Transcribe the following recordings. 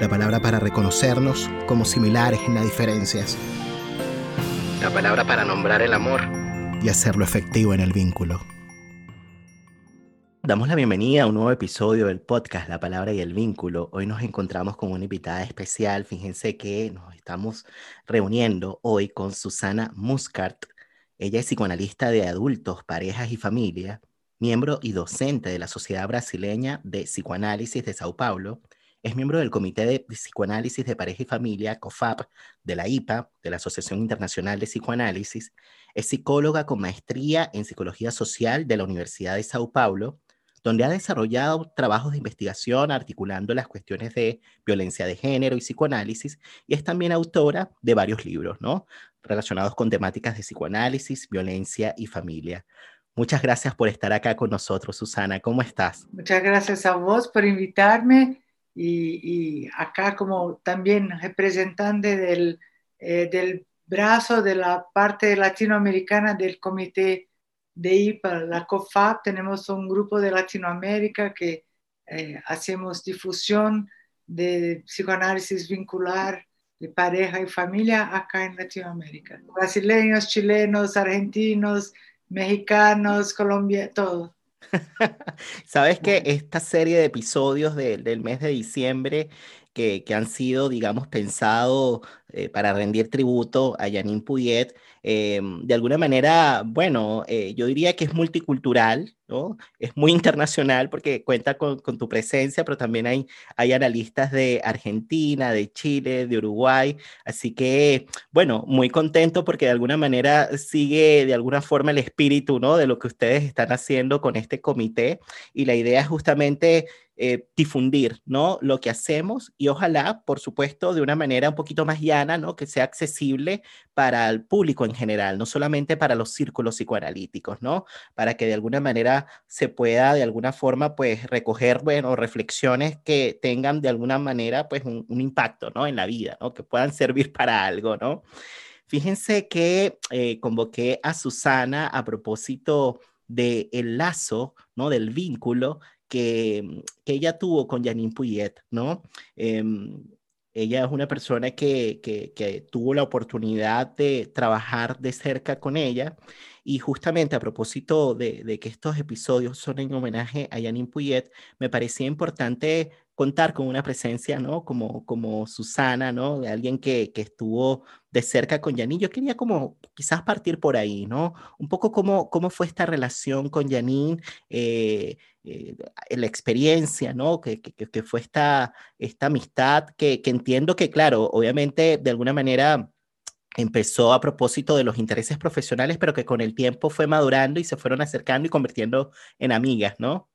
la palabra para reconocernos como similares en las diferencias, la palabra para nombrar el amor y hacerlo efectivo en el vínculo. Damos la bienvenida a un nuevo episodio del podcast La Palabra y el Vínculo. Hoy nos encontramos con una invitada especial. Fíjense que nos estamos reuniendo hoy con Susana Muscart. Ella es psicoanalista de adultos, parejas y familia, miembro y docente de la Sociedad Brasileña de Psicoanálisis de Sao Paulo es miembro del Comité de Psicoanálisis de Pareja y Familia, COFAP, de la IPA, de la Asociación Internacional de Psicoanálisis. Es psicóloga con maestría en Psicología Social de la Universidad de Sao Paulo, donde ha desarrollado trabajos de investigación articulando las cuestiones de violencia de género y psicoanálisis, y es también autora de varios libros, ¿no? Relacionados con temáticas de psicoanálisis, violencia y familia. Muchas gracias por estar acá con nosotros, Susana. ¿Cómo estás? Muchas gracias a vos por invitarme y, acá como también representante del, eh, del brazo de la parte latinoamericana del comité de IPA, la COFAP, tenemos un grupo de Latinoamérica que eh, hacemos difusión de psicoanálisis vincular de pareja y familia acá en Latinoamérica. Brasileños, chilenos, argentinos, mexicanos, colombianos, todos. Sabes que esta serie de episodios del mes de diciembre que, han sido, digamos, pensados eh, para rendir tributo a Janine Puyet, eh, de alguna manera, bueno, eh, yo diría que es multicultural, ¿no? Es muy internacional porque cuenta con, tu presencia, pero también hay, analistas de Argentina, de Chile, de Uruguay, así que, bueno, muy contento porque de alguna manera sigue de alguna forma el espíritu, ¿no? De lo que ustedes están haciendo con este comité y la idea es justamente difundir, ¿no? Lo que hacemos y ojalá, por supuesto, de una manera un poquito más llana, ¿no? Que sea accesible para el público en general, no solamente para los círculos psicoanalíticos, ¿no? Para que de alguna manera se pueda, de alguna forma, pues recoger, bueno, reflexiones que tengan de alguna manera, pues un, impacto, ¿no? En la vida, ¿no? Que puedan servir para algo, ¿no? Fíjense que eh, convoqué a Susana a propósito del lazo, ¿no? Del vínculo que, ella tuvo con Janine Puyet, ¿no? Em, ella es una persona que, que, tuvo la oportunidad de trabajar de cerca con ella y justamente a propósito de, de, que estos episodios son en homenaje a Janine Puyet, me parecía importante contar con una presencia, ¿no? Como, como Susana, ¿no? De alguien que, que estuvo de cerca con Janine. Yo quería como quizás partir por ahí, ¿no? Un poco cómo, cómo fue esta relación con Janine, eh, eh, la experiencia, ¿no? Que, que, que, fue esta, esta amistad que, que entiendo que, claro, obviamente de alguna manera empezó a propósito de los intereses profesionales, pero que con el tiempo fue madurando y se fueron acercando y convirtiendo en amigas, ¿no?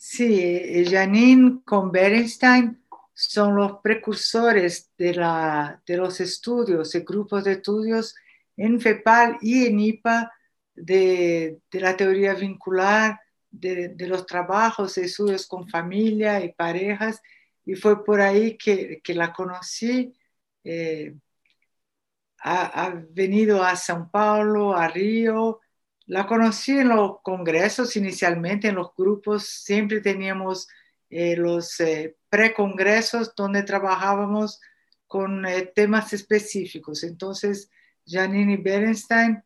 Sí, Janine con Berenstein son los precursores de, la, de los estudios, de grupos de estudios en FEPAL y en IPA de, de la teoría vincular, de, de, los trabajos de estudios con familia y parejas, y fue por ahí que, que la conocí. Eh, ha, ha, venido a São Paulo, a Río, la conocí en los congresos inicialmente, en los grupos, siempre teníamos eh, los eh, precongresos donde trabajábamos con eh, temas específicos. Entonces, Janine y Berenstein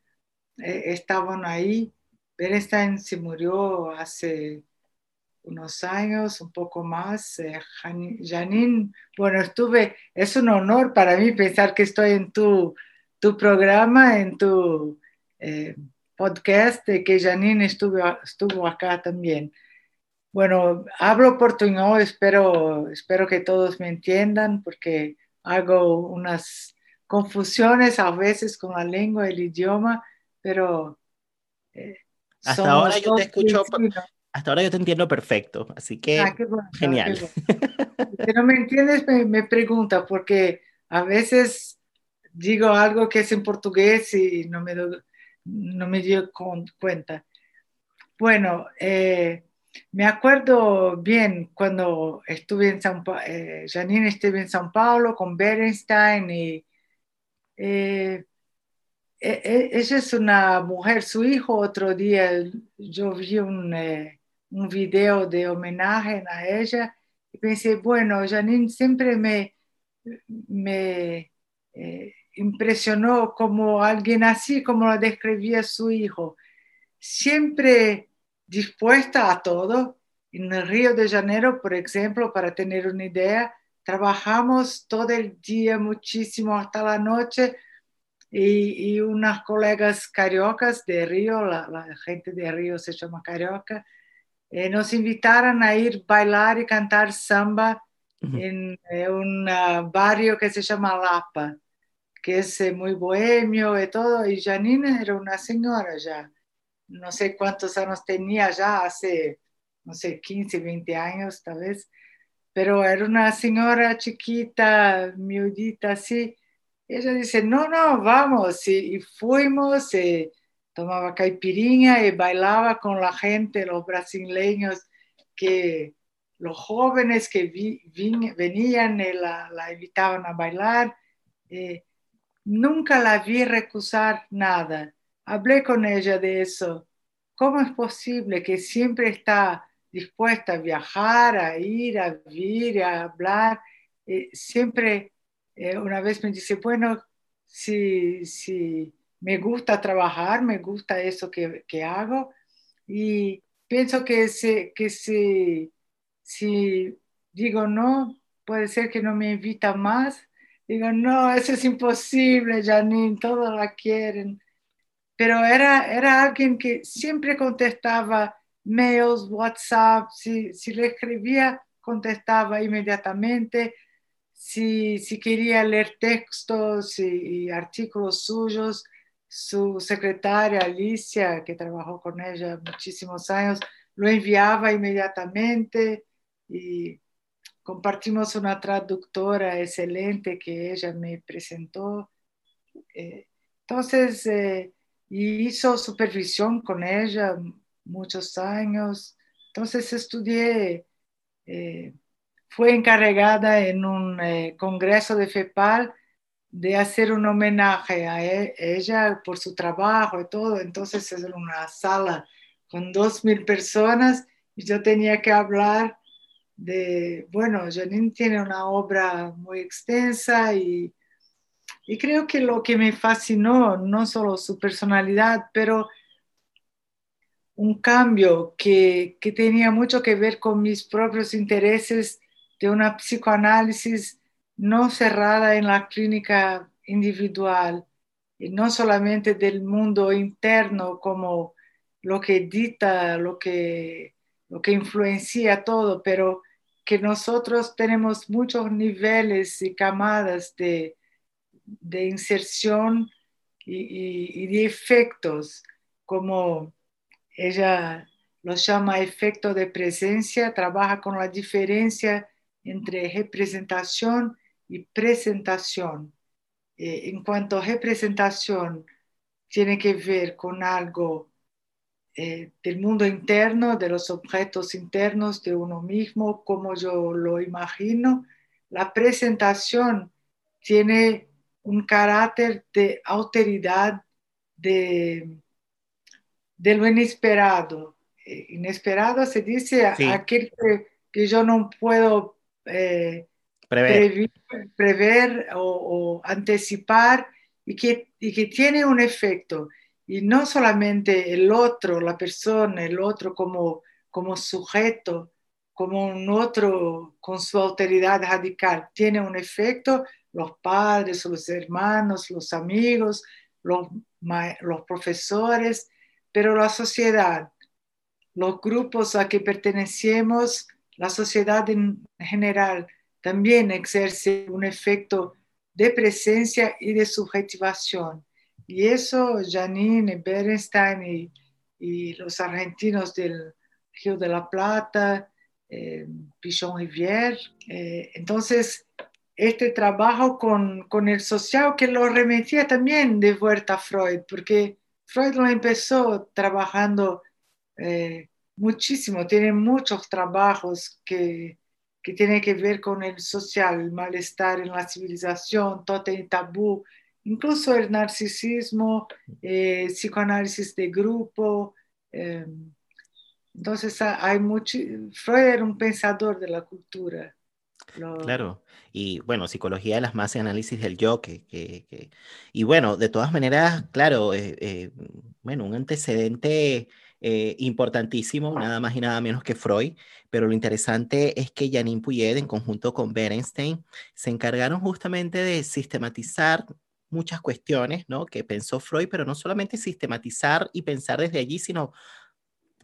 eh, estaban ahí. Berenstein se murió hace unos años, un poco más. Janine, bueno, estuve, es un honor para mí pensar que estoy en tu, tu programa, en tu podcast que Janine estuvo, estuvo acá también. Bueno, hablo portuñol, espero, espero que todos me entiendan porque hago unas confusiones a veces con la lengua el idioma, pero... Eh, hasta ahora yo te escucho, hasta ahora yo te entiendo perfecto, así que ah, genial. Si no me entiendes, me, me pregunta porque a veces digo algo que es en portugués y no me, no me dio cuenta. Bueno, eh, me acuerdo bien cuando estuve en San eh, Janine estuve en San Paulo con Berenstein y eh, e, e, ella es una mujer, su hijo otro día yo vi un, un video de homenaje a ella y pensé, bueno, Janine siempre me, me impresionó como alguien así, como lo describía su hijo, siempre dispuesta a todo. En el Río de Janeiro, por ejemplo, para tener una idea, trabajamos todo el día muchísimo hasta la noche y, y unas colegas cariocas de Río, la, la, gente de Río se llama carioca, eh, nos invitaron a ir bailar y cantar samba uh -huh. en eh, un uh, barrio que se llama Lapa, que es eh, muy bohemio y todo, y Janine era una señora ya, no sé cuántos años tenía ya, hace, no sé, 15, 20 años tal vez, pero era una señora chiquita, miudita así. Ella dice, no, no, vamos. Y, y fuimos, y tomaba caipirinha y bailaba con la gente, los brasileños, que los jóvenes que vi, venían y la, la, invitaban a bailar. Eh, nunca la vi recusar nada. Hablé con ella de eso. ¿Cómo es posible que siempre está dispuesta a viajar, a ir, a vivir, a hablar. Eh, siempre eh, una vez me dice, bueno, si, si me gusta trabajar, me gusta eso que, que hago y pienso que, se, que si, si digo no, puede ser que no me invita más. Digo, no, eso es imposible, Janine, todos la quieren. Pero era, era alguien que siempre contestaba mails, WhatsApp, si, si le escribía, contestaba inmediatamente. Si, si quería leer textos y, y, artículos suyos, su secretaria Alicia, que trabajó con ella muchísimos años, lo enviaba inmediatamente y compartimos una traductora excelente que ella me presentó. Eh, entonces, eh, hizo supervisión con ella muchos años. Entonces estudié, eh, fue encargada en un eh, congreso de FEPAL de hacer un homenaje a e ella por su trabajo y todo. Entonces es una sala con dos mil personas y yo tenía que hablar de, bueno, Janine tiene una obra muy extensa y, creo que lo que me fascinó, no solo su personalidad, pero un cambio que, que, tenía mucho que ver con mis propios intereses de una psicoanálisis no cerrada en la clínica individual y no solamente del mundo interno como lo que dicta, lo que, lo que influencia todo, pero que nosotros tenemos muchos niveles y camadas de, de inserción y, de efectos como ella lo llama efecto de presencia, trabaja con la diferencia entre representación y presentación. Eh, en cuanto a representación, tiene que ver con algo eh, del mundo interno, de los objetos internos de uno mismo, como yo lo imagino. La presentación tiene un carácter de autoridad, de de lo inesperado. Eh, inesperado se dice sí. aquel que, que, yo no puedo eh, prever, prever, prever o, o, anticipar y que, y que tiene un efecto. Y no solamente el otro, la persona, el otro como, como sujeto, como un otro con su autoridad radical, tiene un efecto, los padres, los hermanos, los amigos, los, los profesores, pero la sociedad, los grupos a que pertenecemos, la sociedad en general, también ejerce un efecto de presencia y de subjetivación. Y eso Janine Berenstein y, los argentinos del Río de la Plata, eh, Pichon Rivière. Eh, entonces, este trabajo con, con, el social que lo remetía también de vuelta a Freud, porque Freud lo empezó trabajando eh, muchísimo, tiene muchos trabajos que, que tienen que ver con el social, el malestar en la civilización, totem tabú, incluso el narcisismo, eh, psicoanálisis de grupo. Eh, entonces hay mucho, Freud era un pensador de la cultura. Claro, y bueno, psicología de las masas análisis del yo, que, que, y bueno, de todas maneras, claro, eh, bueno, un antecedente importantísimo, nada más y nada menos que Freud, pero lo interesante es que Janine Puyet, en conjunto con Berenstein, se encargaron justamente de sistematizar muchas cuestiones, ¿no? Que pensó Freud, pero no solamente sistematizar y pensar desde allí, sino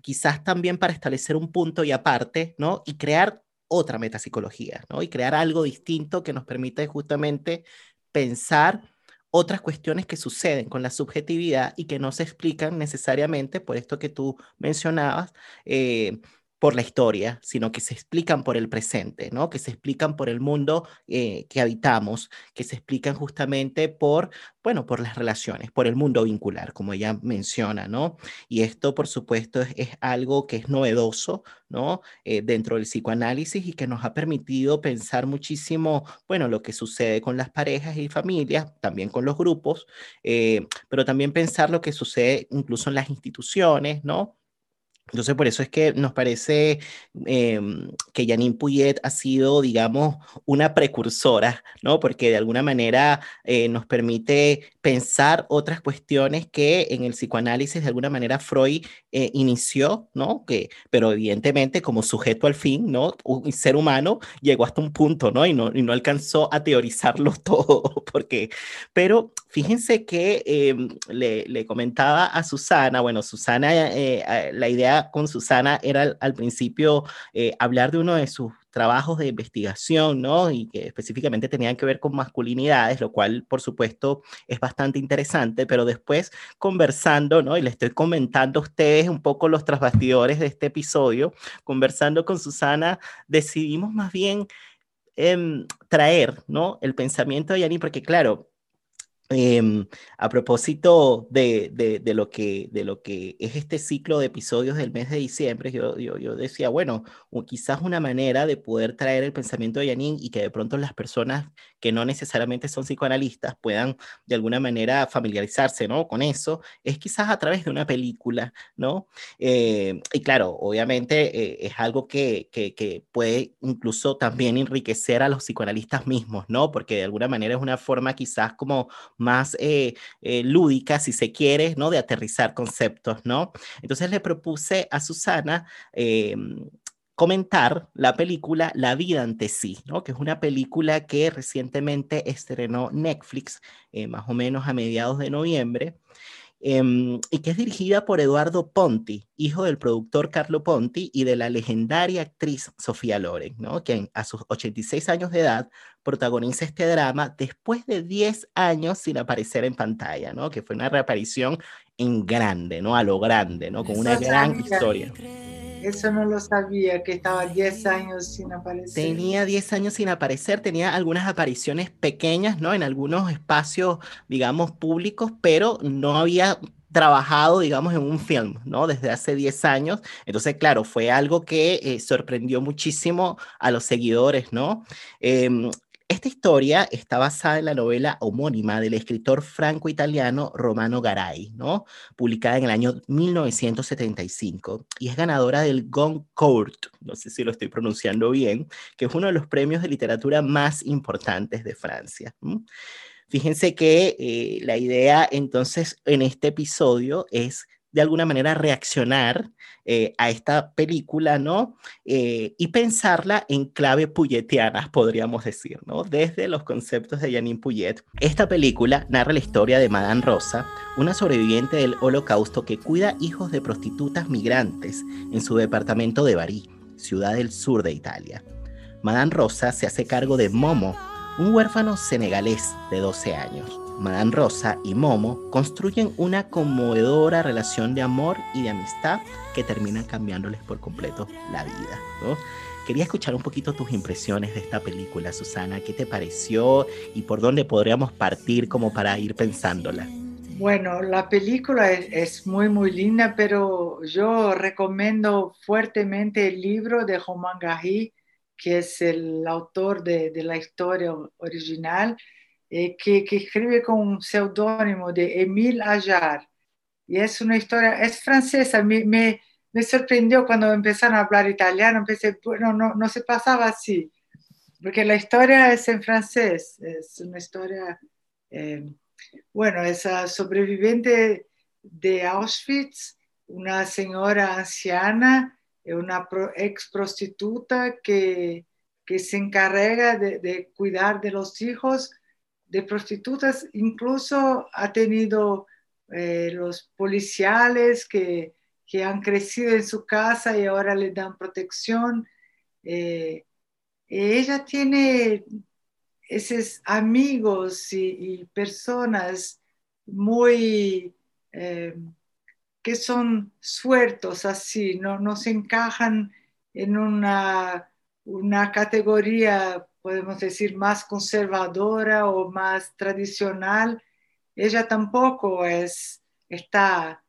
quizás también para establecer un punto y aparte, ¿no? Y crear otra metapsicología, ¿no? Y crear algo distinto que nos permita justamente pensar otras cuestiones que suceden con la subjetividad y que no se explican necesariamente por esto que tú mencionabas, eh, por la historia, sino que se explican por el presente, ¿no? Que se explican por el mundo eh, que habitamos, que se explican justamente por, bueno, por las relaciones, por el mundo vincular, como ella menciona, ¿no? Y esto, por supuesto, es, algo que es novedoso, ¿no? Eh, dentro del psicoanálisis y que nos ha permitido pensar muchísimo, bueno, lo que sucede con las parejas y familias, también con los grupos, eh, pero también pensar lo que sucede incluso en las instituciones, ¿no? Entonces, por eso es que nos parece em, que Janine Puyet ha sido, digamos, una precursora, ¿no? Porque de alguna manera eh, nos permite pensar otras cuestiones que en el psicoanálisis de alguna manera Freud eh, inició, ¿no? Que, pero evidentemente como sujeto al fin, ¿no? Un ser humano llegó hasta un punto, ¿no? Y no, y no alcanzó a teorizarlo todo, porque, pero fíjense que em, le, comentaba a Susana, bueno, Susana, eh, la idea con Susana era al, principio eh, hablar de uno de sus trabajos de investigación, ¿no? Y que específicamente tenían que ver con masculinidades, lo cual, por supuesto, es bastante interesante, pero después conversando, ¿no? Y le estoy comentando a ustedes un poco los trasbastidores de este episodio, conversando con Susana, decidimos más bien em, traer, ¿no? El pensamiento de Yani, porque claro, Em, a propósito de, de, lo que, de lo que es este ciclo de episodios del mes de diciembre, yo, yo, decía, bueno, quizás una manera de poder traer el pensamiento de Janine y que de pronto las personas que no necesariamente son psicoanalistas puedan de alguna manera familiarizarse ¿no? con eso, es quizás a través de una película, ¿no? Eh, y claro, obviamente eh, es algo que, que, que puede incluso también enriquecer a los psicoanalistas mismos, ¿no? Porque de alguna manera es una forma quizás como más eh, eh, lúdica, si se quiere, ¿no? De aterrizar conceptos, ¿no? Entonces le propuse a Susana eh, comentar la película La vida ante sí, ¿no? que es una película que recientemente estrenó Netflix, más o menos a mediados de noviembre, Em, y que es dirigida por Eduardo Ponti, hijo del productor Carlo Ponti y de la legendaria actriz Sofía Loren, ¿no? quien a sus 86 años de edad protagoniza este drama después de 10 años sin aparecer en pantalla, ¿no? que fue una reaparición en grande, ¿no? a lo grande, ¿no? con una gran historia. Eso no lo sabía, que estaba 10 años sin aparecer. Tenía 10 años sin aparecer, tenía algunas apariciones pequeñas, ¿no? En algunos espacios, digamos, públicos, pero no había trabajado, digamos, en un film, ¿no? Desde hace 10 años. Entonces, claro, fue algo que eh, sorprendió muchísimo a los seguidores, ¿no? Em, esta historia está basada en la novela homónima del escritor franco-italiano Romano Garay, ¿no? publicada en el año 1975 y es ganadora del Goncourt, no sé si lo estoy pronunciando bien, que es uno de los premios de literatura más importantes de Francia. Fíjense que eh, la idea entonces en este episodio es de alguna manera reaccionar eh, a esta película, ¿no? Eh, y pensarla en clave puyetiana, podríamos decir, ¿no? Desde los conceptos de Janine Puyet. Esta película narra la historia de Madame Rosa, una sobreviviente del holocausto que cuida hijos de prostitutas migrantes en su departamento de Bari, ciudad del sur de Italia. Madame Rosa se hace cargo de Momo, un huérfano senegalés de 12 años. Madame Rosa y Momo construyen una conmovedora relación de amor y de amistad que terminan cambiándoles por completo la vida. quería escuchar un poquito tus impresiones de esta película, Susana. ¿Qué te pareció y por dónde podríamos partir como para ir pensándola? Bueno, la película es, muy, muy linda, pero yo recomiendo fuertemente el libro de Romain Gary, que es el autor de, la historia original, eh, que, escribe con un seudónimo de Émile Ajar. Y es una historia, es francesa, me, me, sorprendió cuando empezaron a hablar italiano, pensé, bueno, no, no se pasaba así, porque la historia es en francés, es una historia... Eh, bueno, esa sobreviviente de Auschwitz, una señora anciana, una ex prostituta que, que se encarga de, cuidar de los hijos de prostitutas, incluso ha tenido eh, los policiales que, que, han crecido en su casa y ahora le dan protección. Eh, ella tiene esos amigos y, personas muy eh, que son sueltos así, no, no se encajan en una, una categoría, podemos decir, más conservadora o más tradicional. Ella tampoco es, está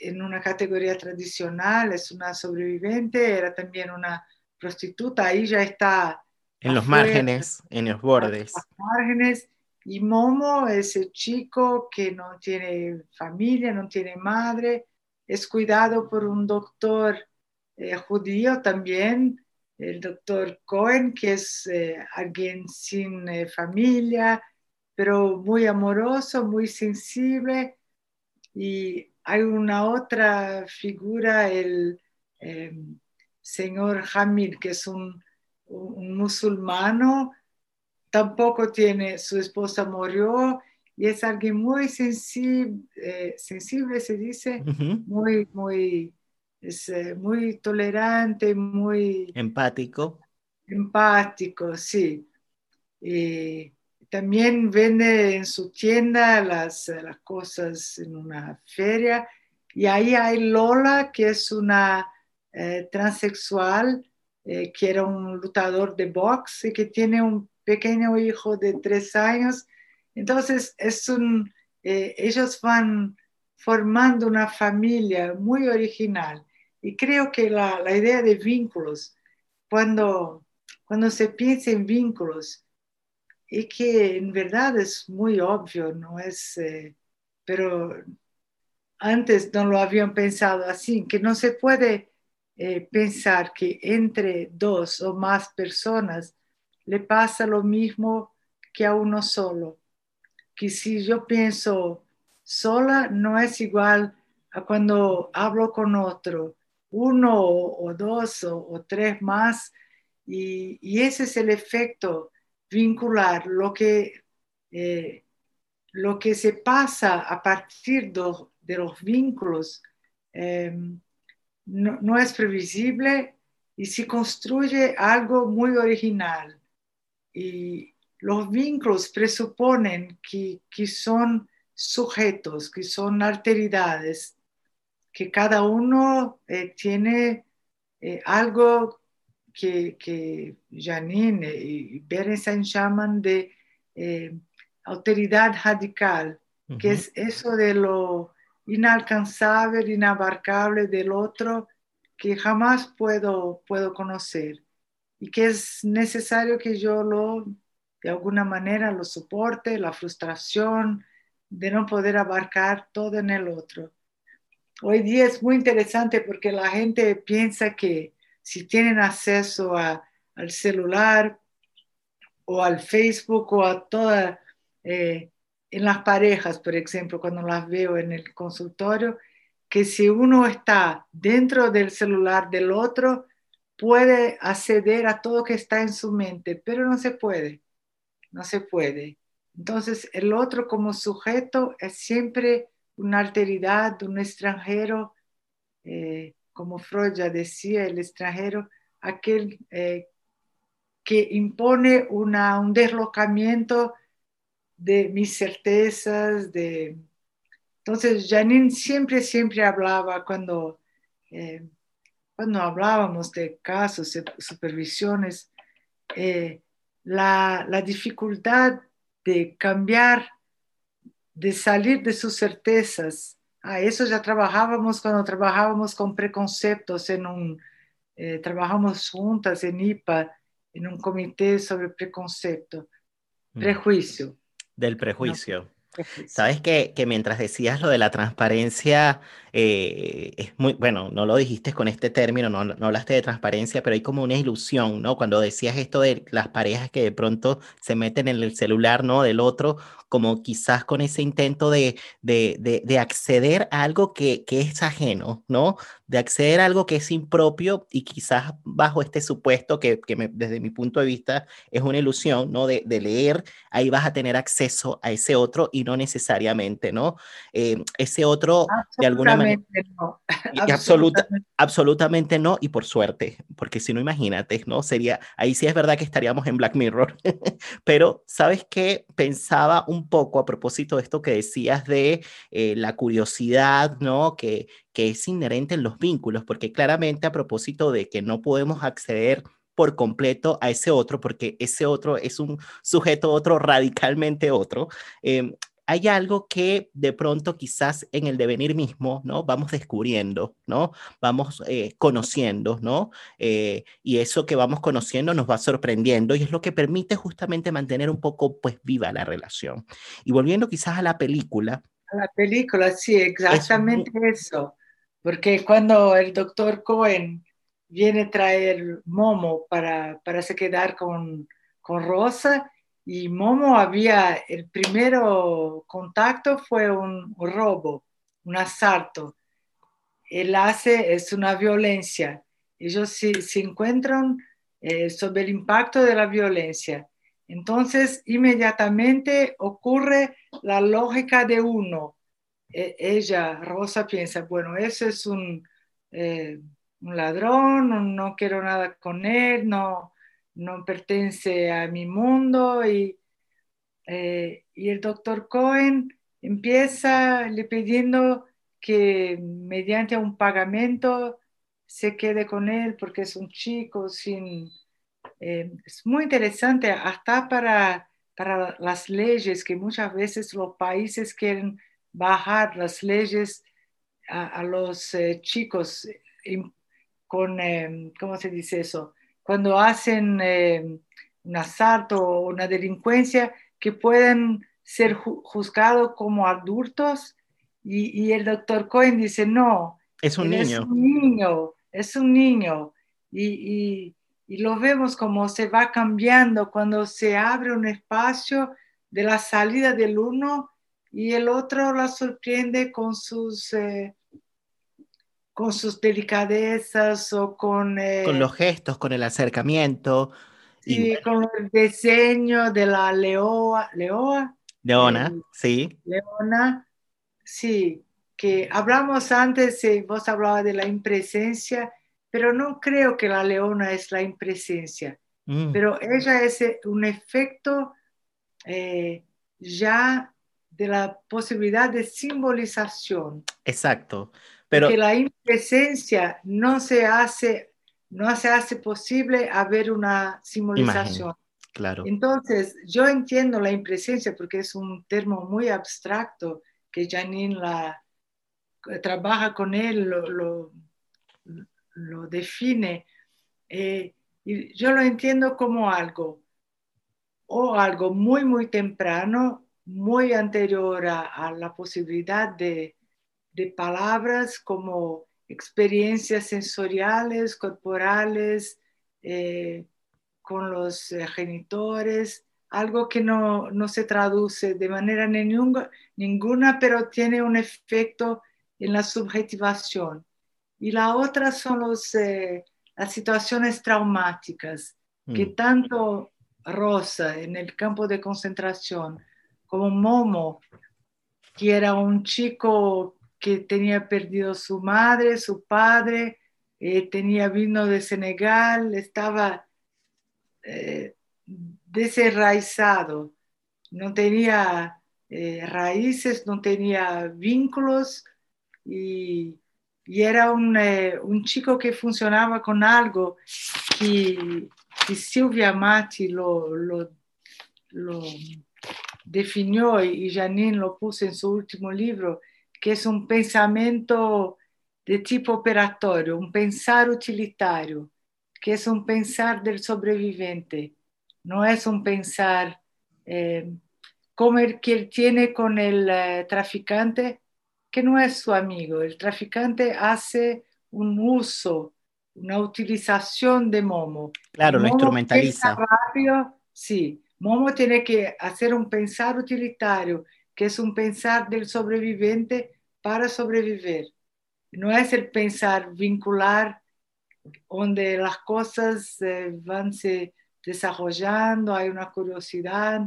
en una categoría tradicional, es una sobreviviente, era también una prostituta, ahí ya está en los márgenes, en los bordes. márgenes. Y Momo es el chico que no tiene familia, no tiene madre, es cuidado por un doctor eh, judío también, el doctor Cohen, que es eh, alguien sin eh, familia, pero muy amoroso, muy sensible. Y hay una otra figura, el señor Hamid, que es un un musulmano, tampoco tiene, su esposa murió y es alguien muy sensible, eh, sensible se dice, muy, muy, es, eh, muy tolerante, muy... Empático. Empático, sí. Y también vende en su tienda las, las cosas en una feria. Y ahí hay Lola, que es una eh, transexual eh, que era un lutador de box y que tiene un pequeño hijo de tres años. Entonces, es un, eh, ellos van formando una familia muy original. Y creo que la, la, idea de vínculos, cuando, cuando se piensa en vínculos, y que en verdad es muy obvio, no es, eh, pero antes no lo habían pensado así, que no se puede eh, pensar que entre dos o más personas le pasa lo mismo que a uno solo. Que si yo pienso sola no es igual a cuando hablo con otro, uno o, dos o, tres más, y, ese es el efecto vincular, lo que, eh, lo que se pasa a partir de, los vínculos. Em, no, es previsible y se construye algo muy original. Y los vínculos presuponen que, son sujetos, que son alteridades, que cada uno eh, tiene eh, algo que, que, Janine y Berenstein llaman de eh, alteridad radical, que es eso de lo inalcanzable, inabarcable del otro que jamás puedo, puedo conocer y que es necesario que yo lo, de alguna manera, lo soporte, la frustración de no poder abarcar todo en el otro. Hoy día es muy interesante porque la gente piensa que si tienen acceso al celular o al Facebook o a toda eh, en las parejas, por ejemplo, cuando las veo en el consultorio, que si uno está dentro del celular del otro, puede acceder a todo que está en su mente, pero no se puede, no se puede. Entonces, el otro como sujeto es siempre una alteridad, un extranjero, eh, como Freud ya decía, el extranjero, aquel eh, que impone un deslocamiento de mis certezas, de... Entonces, Janine siempre, siempre hablaba cuando, eh, cuando hablábamos de casos, de supervisiones, la, la dificultad de cambiar, de salir de sus certezas. A eso ya trabajábamos cuando trabajábamos con preconceptos en un, eh, trabajamos juntas en IPA, en un comité sobre preconcepto, Mm. prejuicio. Del prejuicio. Sabes que, que, mientras decías lo de la transparencia, eh, es muy, bueno, no lo dijiste con este término, no, no, hablaste de transparencia, pero hay como una ilusión, ¿no? Cuando decías esto de las parejas que de pronto se meten en el celular, ¿no? Del otro, como quizás con ese intento de, de, de, de acceder a algo que, que, es ajeno, ¿no? De acceder a algo que es impropio y quizás bajo este supuesto que, que desde mi punto de vista es una ilusión, ¿no? De, leer, ahí vas a tener acceso a ese otro y no necesariamente, ¿no? Eh, ese otro, de alguna manera... No. absolutamente. Absoluta, absolutamente no, y por suerte, porque si no, imagínate, ¿no? Sería, ahí sí es verdad que estaríamos en Black Mirror, pero ¿sabes qué? Pensaba un poco a propósito de esto que decías de eh, la curiosidad, ¿no? Que, que es inherente en los vínculos, porque claramente a propósito de que no podemos acceder por completo a ese otro, porque ese otro es un sujeto otro radicalmente otro. Eh, hay algo que de pronto quizás en el devenir mismo, ¿no? Vamos descubriendo, ¿no? Vamos eh, conociendo, ¿no? Eh, y eso que vamos conociendo nos va sorprendiendo y es lo que permite justamente mantener un poco, pues, viva la relación. Y volviendo quizás a la película. A la película, sí, exactamente es... eso. Porque cuando el doctor Cohen viene a traer Momo para, para se quedar con, con Rosa, y Momo había, el primero contacto fue un, robo, un asalto. Él hace, es una violencia. Ellos se, se encuentran eh, sobre el impacto de la violencia. Entonces, inmediatamente ocurre la lógica de uno. E, ella, Rosa, piensa, bueno, eso es un, eh, un ladrón, no quiero nada con él, no, no pertenece a mi mundo y, eh, y el doctor Cohen empieza le pidiendo que mediante un pagamento se quede con él porque es un chico sin... Eh, es muy interesante hasta para, para las leyes que muchas veces los países quieren bajar las leyes a, los eh, chicos con, ¿cómo se dice eso? Cuando hacen eh, un asalto o una delincuencia que pueden ser ju juzgados como adultos y, y, el doctor Cohen dice, no, es un niño. Es un niño, es un niño. Y, y, y, lo vemos como se va cambiando cuando se abre un espacio de la salida del uno y el otro la sorprende con sus... Eh, con sus delicadezas o con... Eh, con los gestos, con el acercamiento. Sí, y, con el diseño de la leoa. ¿Leoa? Leona, eh, sí. Leona, sí, que hablamos antes, eh, vos hablabas de la impresencia, pero no creo que la leona es la impresencia, mm. pero ella es eh, un efecto eh, ya de la posibilidad de simbolización. Exacto. Pero, Porque la impresencia no se hace, no se hace posible haber una simbolización. Imagen, claro. Entonces, yo entiendo la impresencia porque es un término muy abstracto que Janine la, trabaja con él, lo, lo, lo define. Eh, y yo lo entiendo como algo, o algo muy, muy temprano, muy anterior a, a la posibilidad de, de palabras como experiencias sensoriales, corporales, eh, con los eh, genitores, algo que no, no, se traduce de manera ninguna, ninguna, pero tiene un efecto en la subjetivación. Y la otra son los, eh, las situaciones traumáticas, mm. que tanto Rosa en el campo de concentración como Momo, que era un chico que tenía perdido su madre, su padre, eh, tenía vino de Senegal, estaba eh, no tenía eh, raíces, no tenía vínculos y, y era un, eh, un chico que funcionaba con algo que, que Silvia Mati lo, lo, lo definió y Janine lo puso en su último libro, que es un pensamiento de tipo operatorio, un pensar utilitario, que es un pensar del sobreviviente, no es un pensar eh, como el que él tiene con el eh, traficante, que no es su amigo. El traficante hace un uso, una utilización de Momo. Claro, lo instrumentaliza. Rápido, sí, Momo tiene que hacer un pensar utilitario, que es un pensar del sobreviviente para sobrevivir. No es el pensar vincular donde las cosas eh, van se desarrollando, hay una curiosidad.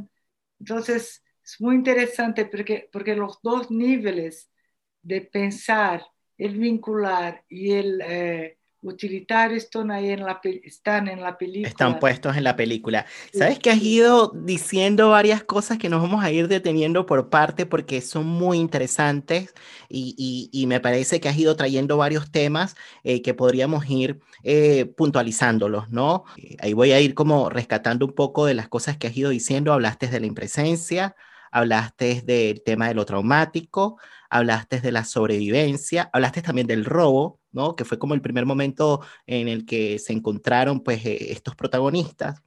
Entonces, es muy interesante porque, porque los dos niveles de pensar, el vincular y el eh, utilitario están ahí en la, están en la película. Están puestos en la película. Sabes que has ido diciendo varias cosas que nos vamos a ir deteniendo por parte porque son muy interesantes y, y, me parece que has ido trayendo varios temas eh, que podríamos ir eh, puntualizándolos, ¿no? Eh, ahí voy a ir como rescatando un poco de las cosas que has ido diciendo. Hablaste de la impresencia, hablaste del tema de lo traumático, hablaste de la sobrevivencia, hablaste también del robo, ¿no? Que fue como el primer momento en el que se encontraron, pues, eh, estos protagonistas.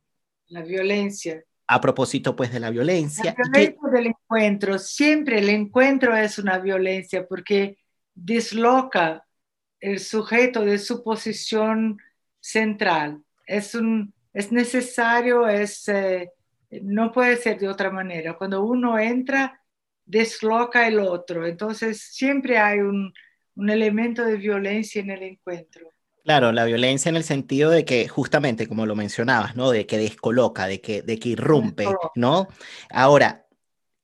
La violencia. A propósito, pues, de la violencia. La violencia del encuentro. Siempre el encuentro es una violencia porque disloca el sujeto de su posición central. Es, un, es necesario, es, eh, no puede ser de otra manera. Cuando uno entra, desloca el otro. Entonces, siempre hay un, un elemento de violencia en el encuentro. Claro, la violencia en el sentido de que justamente, como lo mencionabas, ¿no? De que descoloca, de que, de que irrumpe, ¿no? Ahora,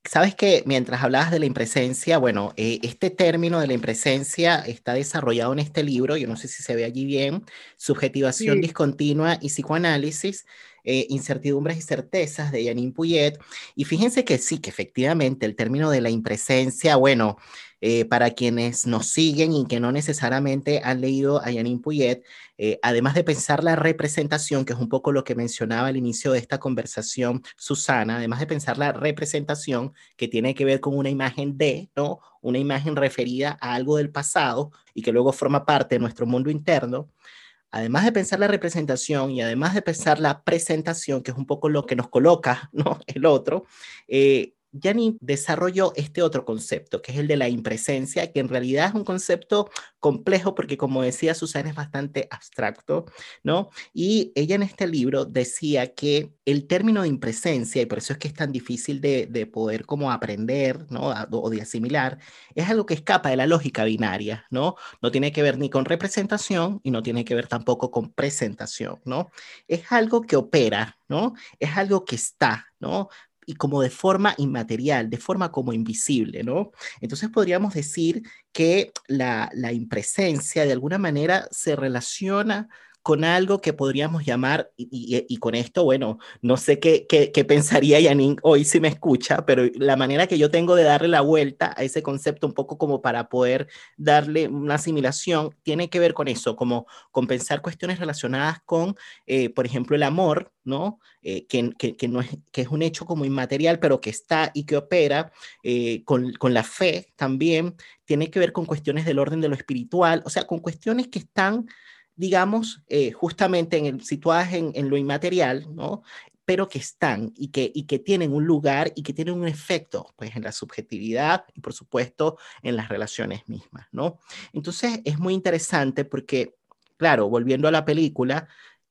sabes que mientras hablabas de la impresencia, bueno, eh, este término de la impresencia está desarrollado en este libro, yo no sé si se ve allí bien, Subjetivación discontinua y psicoanálisis, eh, incertidumbres y certezas de Janine Puyet. Y fíjense que sí, que efectivamente el término de la impresencia, bueno, eh, para quienes nos siguen y que no necesariamente han leído a Janine Puyet, eh, además de pensar la representación, que es un poco lo que mencionaba al inicio de esta conversación Susana, además de pensar la representación que tiene que ver con una imagen de, ¿no? Una imagen referida a algo del pasado y que luego forma parte de nuestro mundo interno, además de pensar la representación y además de pensar la presentación, que es un poco lo que nos coloca ¿no? el otro, eh, Yanni desarrolló este otro concepto, que es el de la impresencia, que en realidad es un concepto complejo porque, como decía Susana, es bastante abstracto, ¿no? Y ella en este libro decía que el término de impresencia, y por eso es que es tan difícil de, poder como aprender, ¿no? O de asimilar, es algo que escapa de la lógica binaria, ¿no? No tiene que ver ni con representación y no tiene que ver tampoco con presentación, ¿no? Es algo que opera, ¿no? Es algo que está, ¿no? Y como de forma inmaterial, de forma como invisible, ¿no? Entonces podríamos decir que la, la impresencia de alguna manera se relaciona con algo que podríamos llamar, y, con esto, bueno, no sé qué, qué, pensaría Yanin hoy si me escucha, pero la manera que yo tengo de darle la vuelta a ese concepto un poco como para poder darle una asimilación, tiene que ver con eso, como con pensar cuestiones relacionadas con, eh, por ejemplo, el amor, ¿no? Eh, que, que, no es, que es un hecho como inmaterial, pero que está y que opera, eh, con, con la fe también, tiene que ver con cuestiones del orden de lo espiritual, o sea, con cuestiones que están digamos, eh, justamente en el, situadas en, lo inmaterial, ¿no? pero que están y que, y que tienen un lugar y que tienen un efecto pues, en la subjetividad y por supuesto en las relaciones mismas, ¿no? Entonces es muy interesante porque, claro, volviendo a la película,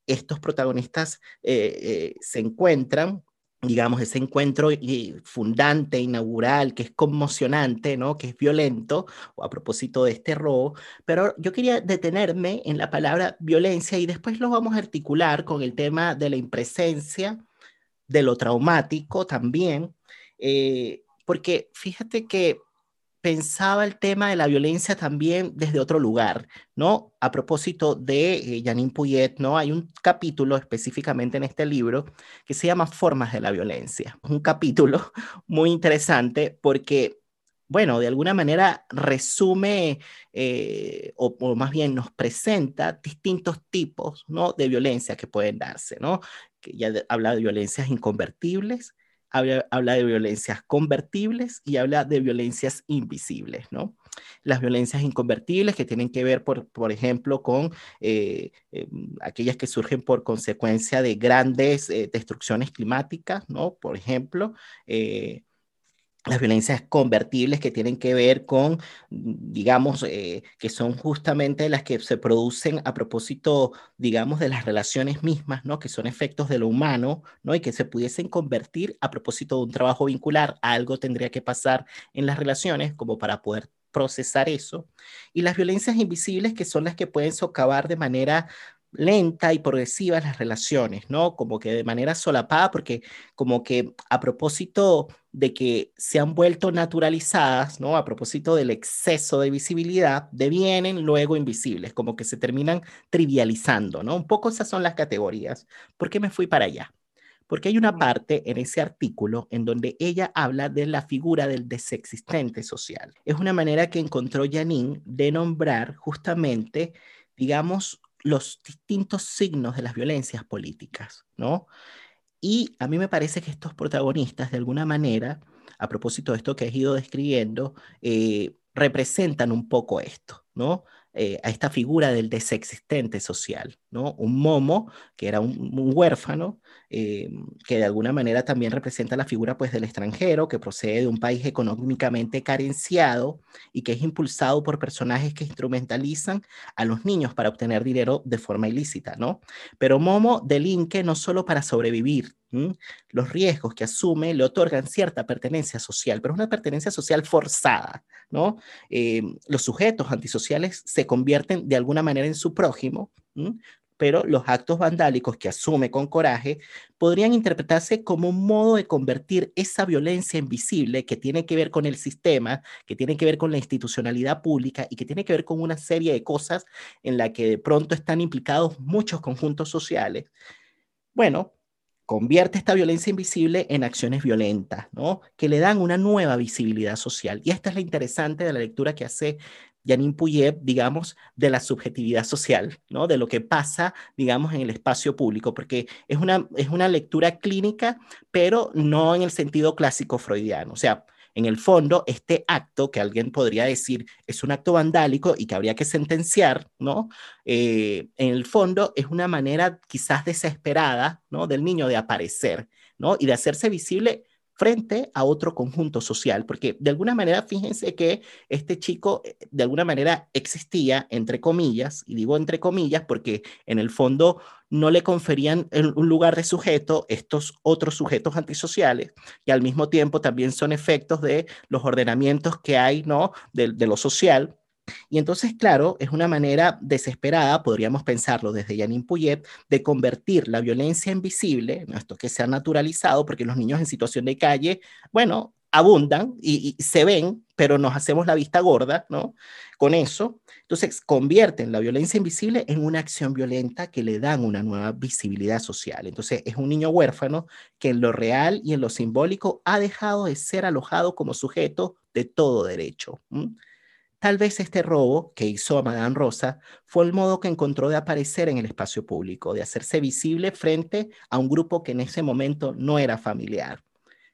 estos protagonistas eh, eh, se encuentran digamos, ese encuentro fundante, inaugural, que es conmocionante, ¿no? que es violento, a propósito de este robo, pero yo quería detenerme en la palabra violencia y después lo vamos a articular con el tema de la impresencia, de lo traumático también, eh, porque fíjate que pensaba el tema de la violencia también desde otro lugar, ¿no? A propósito de eh, Janine Puyet, ¿no? Hay un capítulo específicamente en este libro que se llama Formas de la violencia. Un capítulo muy interesante porque bueno, de alguna manera resume eh, o, más bien nos presenta distintos tipos ¿no? de violencia que pueden darse, ¿no? Que ya habla de violencias inconvertibles, habla, de violencias convertibles y habla de violencias invisibles, ¿no? Las violencias inconvertibles que tienen que ver, por, por ejemplo, con eh, eh, aquellas que surgen por consecuencia de grandes destrucciones climáticas, ¿no? Por ejemplo, las violencias convertibles que tienen que ver con, digamos, eh, que son justamente las que se producen a propósito, digamos, de las relaciones mismas, ¿no? Que son efectos de lo humano, ¿no? Y que se pudiesen convertir a propósito de un trabajo vincular, algo tendría que pasar en las relaciones como para poder procesar eso. Y las violencias invisibles que son las que pueden socavar de manera lenta y progresiva las relaciones, ¿no? Como que de manera solapada, porque como que a propósito de que se han vuelto naturalizadas, ¿no? A propósito del exceso de visibilidad, devienen luego invisibles, como que se terminan trivializando, ¿no? Un poco esas son las categorías. ¿Por qué me fui para allá? Porque hay una parte en ese artículo en donde ella habla de la figura del desexistente social. Es una manera que encontró Janine de nombrar justamente, digamos, los distintos signos de las violencias políticas, ¿no? Y a mí me parece que estos protagonistas, de alguna manera, a propósito de esto que he ido describiendo, eh, representan un poco esto, ¿no? Eh, a esta figura del desexistente social, ¿no? Un momo, que era un, huérfano, eh, que de alguna manera también representa la figura pues del extranjero, que procede de un país económicamente carenciado y que es impulsado por personajes que instrumentalizan a los niños para obtener dinero de forma ilícita, ¿no? Pero Momo delinque no solo para sobrevivir, los riesgos que asume le otorgan cierta pertenencia social, pero es una pertenencia social forzada, ¿no? Eh, los sujetos antisociales se convierten de alguna manera en su prójimo, pero los actos vandálicos que asume con coraje podrían interpretarse como un modo de convertir esa violencia invisible que tiene que ver con el sistema, que tiene que ver con la institucionalidad pública y que tiene que ver con una serie de cosas en la que de pronto están implicados muchos conjuntos sociales. Bueno, convierte esta violencia invisible en acciones violentas, ¿no? Que le dan una nueva visibilidad social. Y esta es la interesante de la lectura que hace Janine Puyet, digamos, de la subjetividad social, ¿no? De lo que pasa, digamos, en el espacio público, porque es una, es una lectura clínica, pero no en el sentido clásico freudiano. O sea, en el fondo, este acto que alguien podría decir es un acto vandálico y que habría que sentenciar, ¿no? Eh, en el fondo es una manera quizás desesperada, ¿no? Del niño de aparecer, ¿no? Y de hacerse visible frente a otro conjunto social, porque de alguna manera, fíjense que este chico eh, de alguna manera existía, entre comillas, y digo entre comillas porque en el fondo no le conferían un lugar de sujeto estos otros sujetos antisociales, y al mismo tiempo también son efectos de los ordenamientos que hay, ¿no? De, de lo social, y entonces, claro, es una manera desesperada, podríamos pensarlo desde Janine Puyet, de convertir la violencia invisible, esto que se ha naturalizado, porque los niños en situación de calle, bueno, abundan y, se ven, pero nos hacemos la vista gorda, ¿no? Con eso. Entonces, convierten la violencia invisible en una acción violenta que le dan una nueva visibilidad social. Entonces, es un niño huérfano que en lo real y en lo simbólico ha dejado de ser alojado como sujeto de todo derecho. Tal vez este robo que hizo a Madame Rosa fue el modo que encontró de aparecer en el espacio público, de hacerse visible frente a un grupo que en ese momento no era familiar,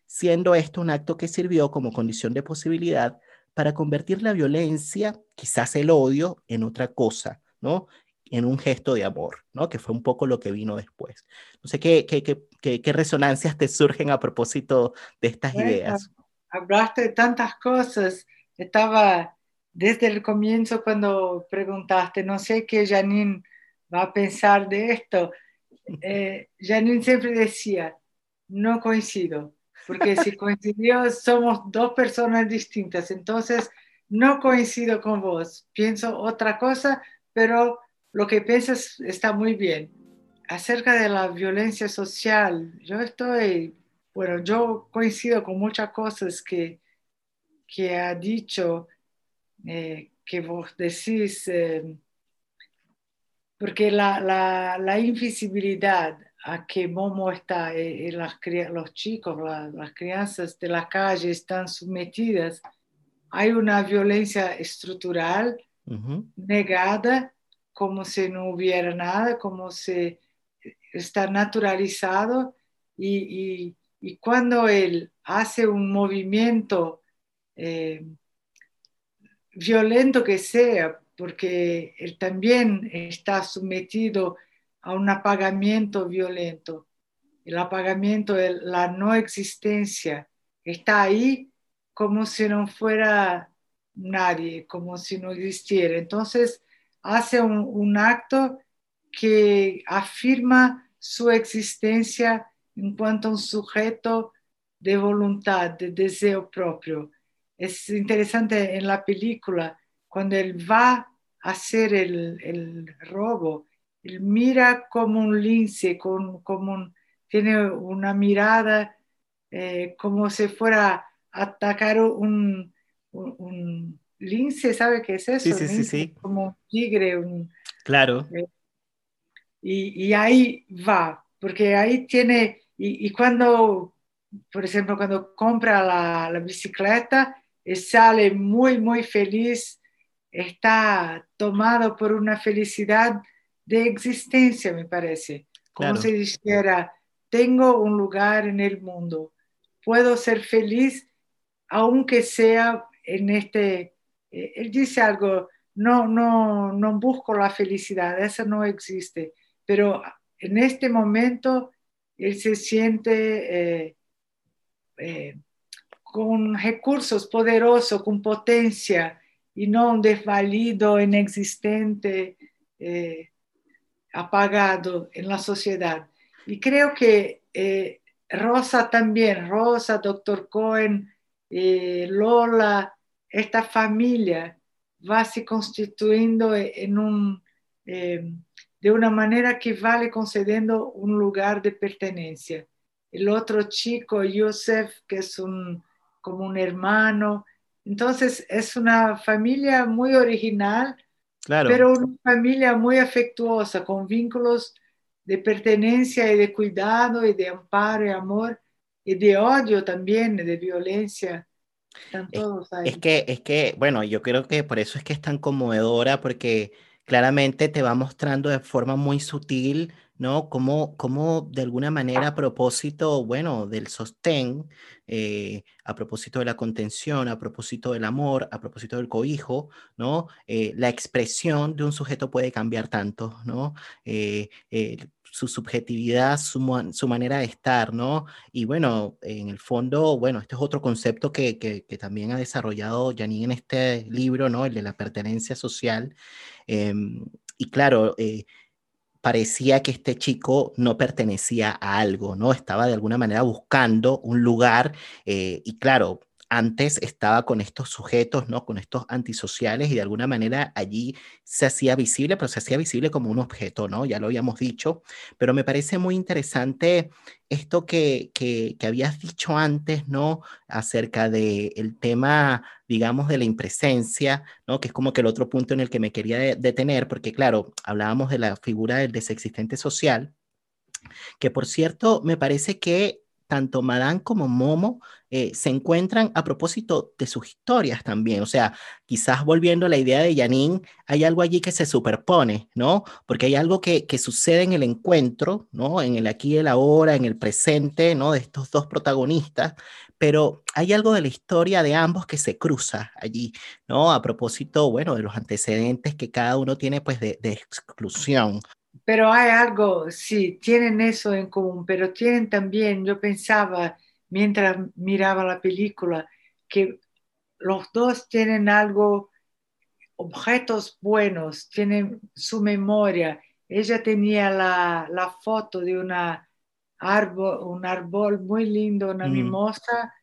siendo esto un acto que sirvió como condición de posibilidad para convertir la violencia, quizás el odio, en otra cosa, ¿no? En un gesto de amor, ¿no? Que fue un poco lo que vino después. No sé qué, qué, qué, qué resonancias te surgen a propósito de estas ideas. Hablaste de tantas cosas. Estaba desde el comienzo cuando preguntaste, no sé qué Janine va a pensar de esto, eh, Janine siempre decía, no coincido, porque si coincidió somos dos personas distintas, entonces no coincido con vos, pienso otra cosa, pero lo que piensas está muy bien. Acerca de la violencia social, yo estoy, bueno, yo coincido con muchas cosas que, que ha dicho eh, que vos decís, eh, porque la, la, la, invisibilidad a que Momo está, eh, y las, los chicos, las crianzas de la calle están sometidas, hay una violencia estructural Ujú, negada como si no hubiera nada, como si está naturalizado y, y- y cuando él hace un movimiento eh, violento que sea, porque él también está sometido a un apagamiento violento. El apagamiento, el- la no existencia, está ahí como si no fuera nadie, como si no existiera. Entonces hace un, un acto que afirma su existencia en cuanto a un sujeto de voluntad, de deseo propio. Es interesante en la película, cuando él va a hacer el, el robo, él mira como un lince, con, como un- tiene una mirada eh, como si fuera a atacar un, un, un lince, ¿sabe qué es Sí, eso? sí, sí, lince, sí, como un tigre, un, claro, eh, y, y ahí va, porque ahí tiene, y, y cuando, por ejemplo, cuando compra la, la bicicleta, sale muy, muy feliz, está tomado por una felicidad de existencia, me parece, como si claro. dijera, tengo un lugar en el mundo, puedo ser feliz aunque sea en este, eh, él dice algo, no, no, no busco la felicidad, esa no existe, pero en este momento él se siente eh, eh, con recursos poderosos, con potencia, y no un desvalido, inexistente, eh, apagado en la sociedad. Y creo que eh, Rosa también, Rosa, Doctor Cohen, eh, Lola, esta familia va se constituyendo en un, eh, de una manera que va le concediendo un lugar de pertenencia. El otro chico, Yosef, que es un, como un hermano. Entonces es una familia muy original, Claro, pero una familia muy afectuosa, con vínculos de pertenencia y de cuidado y de amparo y amor y de odio también, de violencia. Están Es, todos es ahí. que, es que, bueno, yo creo que por eso es que es tan conmovedora, porque claramente te va mostrando de forma muy sutil, ¿no? Cómo, cómo de alguna manera a propósito, bueno, del sostén, eh, a propósito de la contención, a propósito del amor, a propósito del cobijo, ¿no? Eh, la expresión de un sujeto puede cambiar tanto, ¿no? Eh, su subjetividad, su, su manera de estar, ¿no? Y bueno, en el fondo, bueno, este es otro concepto que, que, que también ha desarrollado Janine en este libro, ¿no? El de la pertenencia social. Em, y claro, eh, parecía que este chico no pertenecía a algo, ¿no? Estaba de alguna manera buscando un lugar eh, y claro, antes estaba con estos sujetos, ¿no? Con estos antisociales y de alguna manera allí se hacía visible, pero se hacía visible como un objeto, ¿no? Ya lo habíamos dicho, pero me parece muy interesante esto que, que, que habías dicho antes, ¿no? Acerca del tema, digamos, de la impresencia ¿no? Que es como que el otro punto en el que me quería de- detener, porque claro, hablábamos de la figura del desexistente social, que por cierto, me parece que tanto Madame como Momo eh, se encuentran a propósito de sus historias también. O sea, quizás volviendo a la idea de Janine, hay algo allí que se superpone, ¿no? Porque hay algo que, que sucede en el encuentro, ¿no? En el aquí y el ahora, en el presente, ¿no? De estos dos protagonistas, pero hay algo de la historia de ambos que se cruza allí, ¿no? A propósito, bueno, de los antecedentes que cada uno tiene, pues, de, de exclusión. Pero hay algo, sí, tienen eso en común, pero tienen también, yo pensaba mientras miraba la película, que los dos tienen algo, objetos buenos, tienen su memoria. Ella tenía la, la foto de una árbol, un árbol muy lindo, una Mm, mimosa,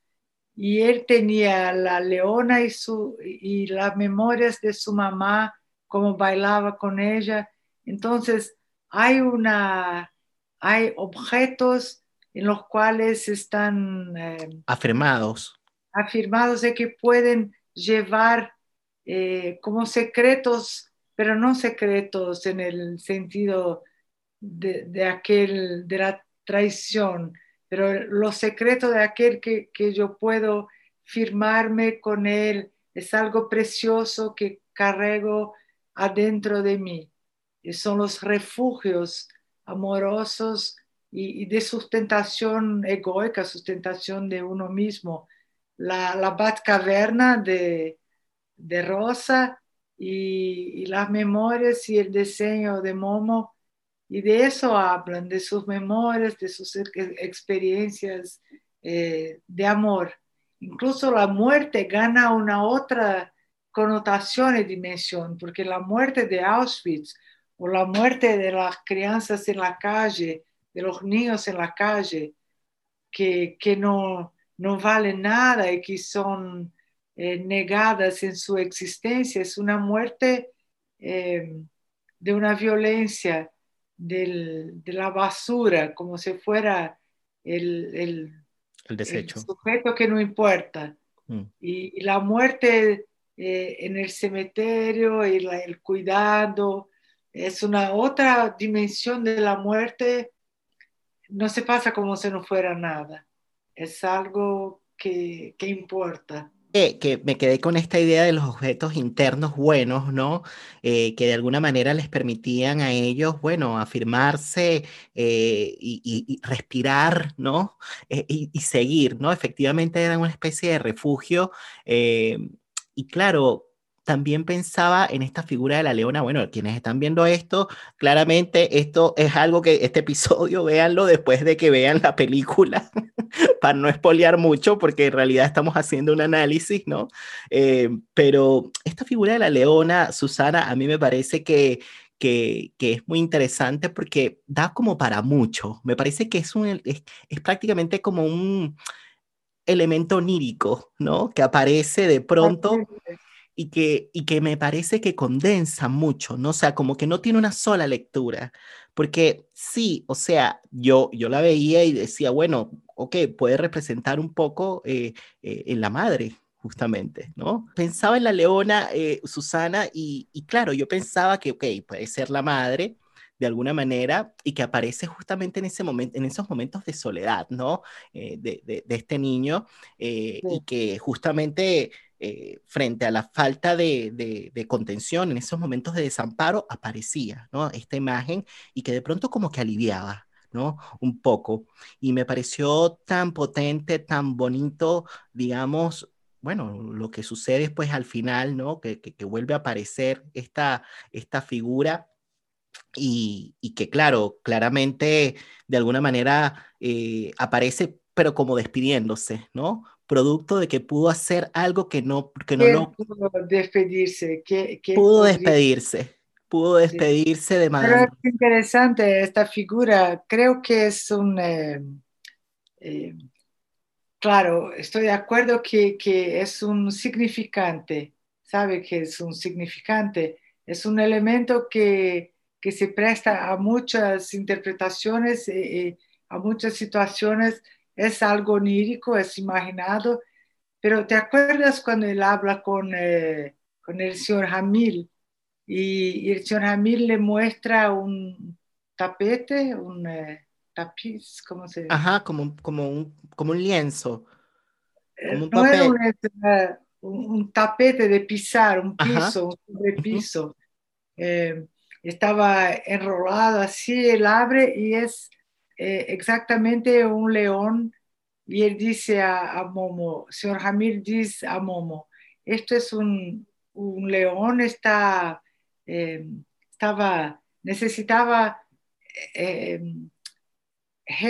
y él tenía la leona y, su, y las memorias de su mamá, cómo bailaba con ella. Entonces, hay una, hay objetos en los cuales están eh, afirmados. afirmados de que pueden llevar eh, como secretos, pero no secretos en el sentido de, de, aquel, de la traición, pero los secretos de aquel que, que yo puedo firmarme con él es algo precioso que carrego adentro de mí. Y son los refugios amorosos y, de sustentación egoica, sustentación de uno mismo. La, la Batcaverna de, de Rosa y, las memorias y el diseño de Momo. Y de eso hablan, de sus memorias, de sus experiencias eh, de amor. Incluso la muerte gana una otra connotación y dimensión, porque la muerte de Auschwitz o la muerte de las crianzas en la calle, de los niños en la calle, que, que no, no valen nada y que son eh, negadas en su existencia, es una muerte eh, de una violencia, del, de la basura, como si fuera el, el el desecho. El sujeto que no importa. Mm. Y, la muerte eh, en el cementerio y el cuidado es una otra dimensión de la muerte. No se pasa como si no fuera nada. Es algo que, que importa que me quedé con esta idea de los objetos internos buenos, ¿no? Eh, que de alguna manera les permitían a ellos, bueno, afirmarse eh, y, respirar, ¿no? Eh, y, seguir, ¿no? Efectivamente eran una especie de refugio. y claro, también pensaba en esta figura de la leona. Bueno, quienes están viendo esto, claramente esto es algo que este episodio véanlo después de que vean la película, para no espolear mucho, porque en realidad estamos haciendo un análisis, ¿no? Eh, pero esta figura de la leona, Susana, a mí me parece que, que, es muy interesante porque da como para mucho. Me parece que es, un, es, es prácticamente como un elemento onírico, ¿no? Que aparece de pronto y que, y que me parece que condensa mucho, ¿no? O sea, como que no tiene una sola lectura, porque sí, o sea, yo, yo la veía y decía, bueno, ok, puede representar un poco eh, eh, en la madre, justamente, ¿no? Pensaba en la leona eh, Susana y, y, claro, yo pensaba que, ok, puede ser la madre de alguna manera y que aparece justamente en, ese momento, en esos momentos de soledad, ¿no? de, de, de, este niño y que justamente eh, frente a la falta de, contención, en esos momentos de desamparo, aparecía. Esta imagen y que de pronto como que aliviaba, ¿no? Un poco. Y me pareció tan potente, tan bonito, digamos, bueno, lo que sucede después al final, ¿no? Que, vuelve a aparecer esta, esta figura y, que, claro, claramente, de alguna manera, eh, aparece, pero como despidiéndose, ¿no? Producto de que pudo hacer algo que no, que no lo... Pudo despedirse. ¿Qué, pudo despedirse. Pudo despedirse de Madame. Pero es interesante esta figura. Creo que es un... Eh, eh, claro, estoy de acuerdo que, que es un significante. ¿Sabe que es un significante? Es un elemento que, que se presta a muchas interpretaciones, eh, a muchas situaciones es algo onírico, es imaginado, pero ¿te acuerdas cuando él habla con, eh, con el señor Hamil y, el señor Hamil le muestra un tapete, un eh, tapiz, ¿cómo se dice? Ajá, como, como, un, como un lienzo. Eh, como un, no un, tapete de pisar, un piso, un sobrepiso. estaba enrolado así, él abre y es eh, exactamente un león y él dice a, Momo, señor Jamil dice a Momo, esto es un, un león, está, eh, estaba, necesitaba eh,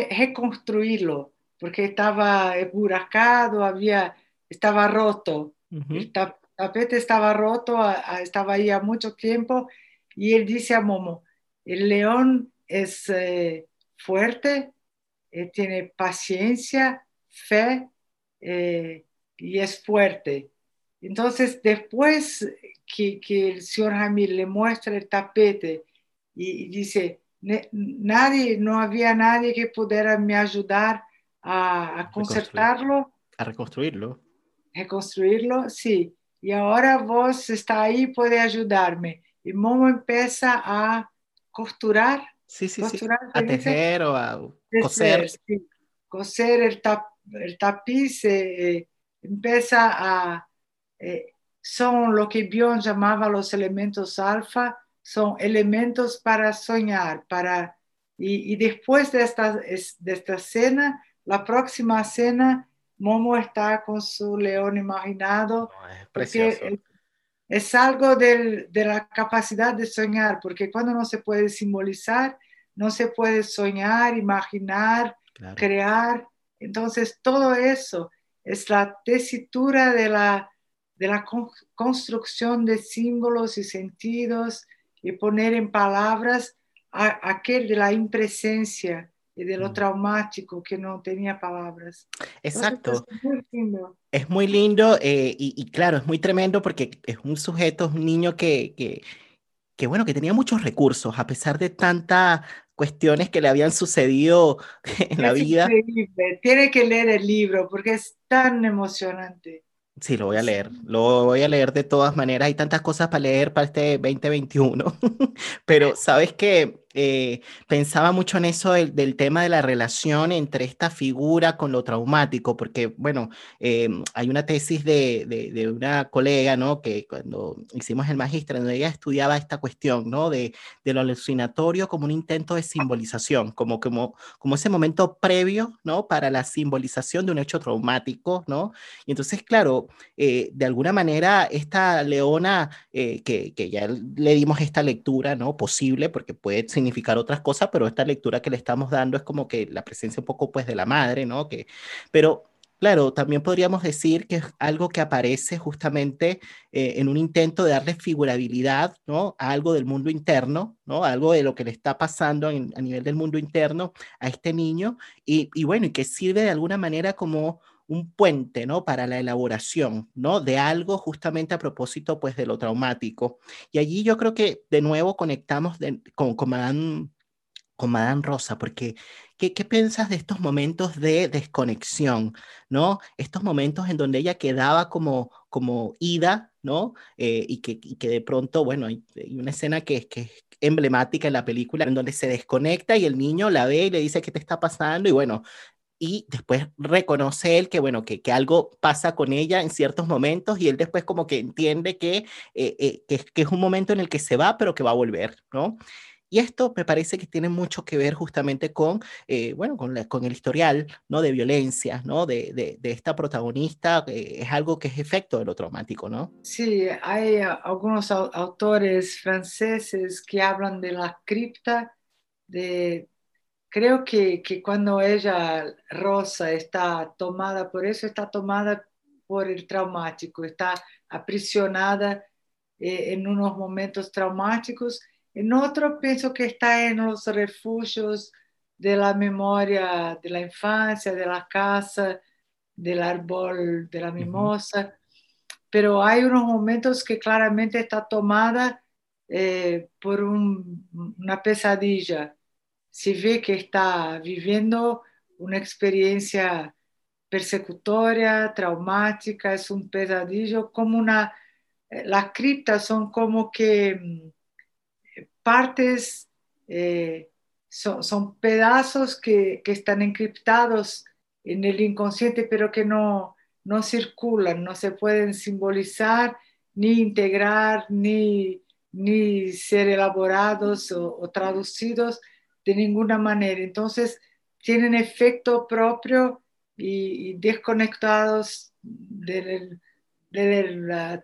reconstruirlo porque estaba emburacado, había, estaba roto, el tapete estaba roto, estaba ahí a mucho tiempo y él dice a Momo, el león es fuerte, eh, tiene paciencia, fe eh, y es fuerte. Entonces, después que, el señor Jamil le muestra el tapete y, dice, nadie, no había nadie que pudiera me ayudar a, concertarlo. A reconstruirlo. Reconstruirlo, sí. Y ahora vos está ahí, puede ayudarme. Y Momo empieza a costurar Sí, sí, sí. A tejer o a coser. Coser el, el tapiz, eh, empieza a... Eh, son lo que Bion llamaba los elementos alfa, son elementos para soñar, para y, después de esta, de esta cena, la próxima cena, Momo está con su león imaginado. es precioso. Es, algo de la capacidad de soñar, porque cuando no se puede simbolizar, no se puede soñar, imaginar, crear. Entonces, todo eso es la tesitura de la, de la construcción de símbolos y sentidos y poner en palabras aquel de la impresencia y de lo mm. traumático que no tenía palabras. Exacto. es muy lindo. Es muy lindo eh, y, claro, es muy tremendo porque es un sujeto, un niño que, que, que, bueno, que tenía muchos recursos a pesar de tantas cuestiones que le habían sucedido en la vida. Increíble. Tiene que leer el libro porque es tan emocionante. Sí, lo voy a leer, lo voy a leer de todas maneras. Hay tantas cosas para leer para este 2021, pero sabes que eh, pensaba mucho en eso del, tema de la relación entre esta figura con lo traumático, porque, bueno, eh, hay una tesis de, de, una colega, ¿no? Que cuando hicimos el magíster, donde ella estudiaba esta cuestión, ¿no? De, de, lo alucinatorio como un intento de simbolización, como, como, como ese momento previo, ¿no? Para la simbolización de un hecho traumático, ¿no? Y entonces, claro, eh, de alguna manera, esta leona, que, que ya le dimos esta lectura, ¿no? Posible, porque puede otras cosas, pero esta lectura que le estamos dando es como que la presencia un poco pues de la madre, ¿no? Que, pero Claro, también podríamos decir que es algo que aparece justamente eh, en un intento de darle figurabilidad ¿no? a algo del mundo interno, ¿no? algo de lo que le está pasando a nivel del mundo interno a este niño, y, y, bueno, y que sirve de alguna manera como un puente, ¿no? Para la elaboración, ¿no? De algo justamente a propósito, pues, de lo traumático. Y allí yo creo que de nuevo conectamos con, con Madame con Madame Rosa, porque ¿qué, ¿qué, piensas de estos momentos de desconexión, ¿no? Estos momentos en donde ella quedaba como, como ida, ¿no? Eh, y, que, y, que, de pronto, bueno, hay, una escena que, que, es emblemática en la película, en donde se desconecta y el niño la ve y le dice qué te está pasando, y bueno, y después reconoce él que, bueno, que, que, algo pasa con ella en ciertos momentos y él después como que entiende que, eh, eh, que, que, es un momento en el que se va, pero que va a volver, ¿no? Y esto me parece que tiene mucho que ver justamente con, eh, bueno, con, con, el historial, ¿no? De violencia, ¿no? De, de, de esta protagonista, es algo que es efecto de lo traumático, ¿no? Sí, hay algunos autores franceses que hablan de la cripta de creo que, que, cuando ella, Rosa, está tomada por eso, está tomada por el traumático, está aprisionada eh, en unos momentos traumáticos. En otro pienso que está en los refugios de la memoria de la infancia, de la casa, del árbol de la mimosa. Pero hay unos momentos que claramente está tomada eh, por un, una pesadilla se ve que está viviendo una experiencia persecutoria, traumática, es un pesadillo, como una, eh, las criptas son como que mm, partes, eh, son, pedazos que, están encriptados en el inconsciente, pero que no, no circulan, no se pueden simbolizar, ni integrar, ni, ni ser elaborados o traducidos, de ninguna manera. Entonces, tienen efecto propio y, desconectados del,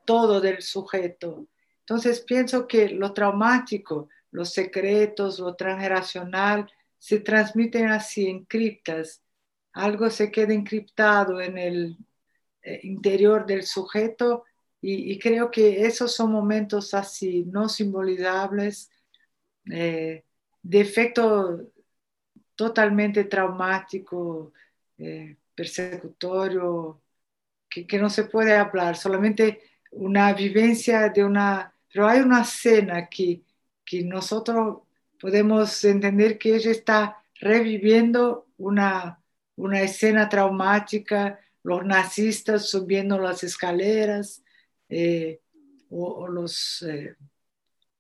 todo del sujeto. Entonces, pienso que lo traumático, los secretos, lo transgeneracional, se transmiten así en criptas. Algo se queda encriptado en el eh, interior del sujeto y, creo que esos son momentos así, no simbolizables, eh, de efecto totalmente traumático, eh, persecutorio, que, que, no se puede hablar, solamente una vivencia de una... Pero hay una escena que, que nosotros podemos entender que ella está reviviendo una, una escena traumática, los nazistas subiendo las escaleras, eh, o, los... Eh,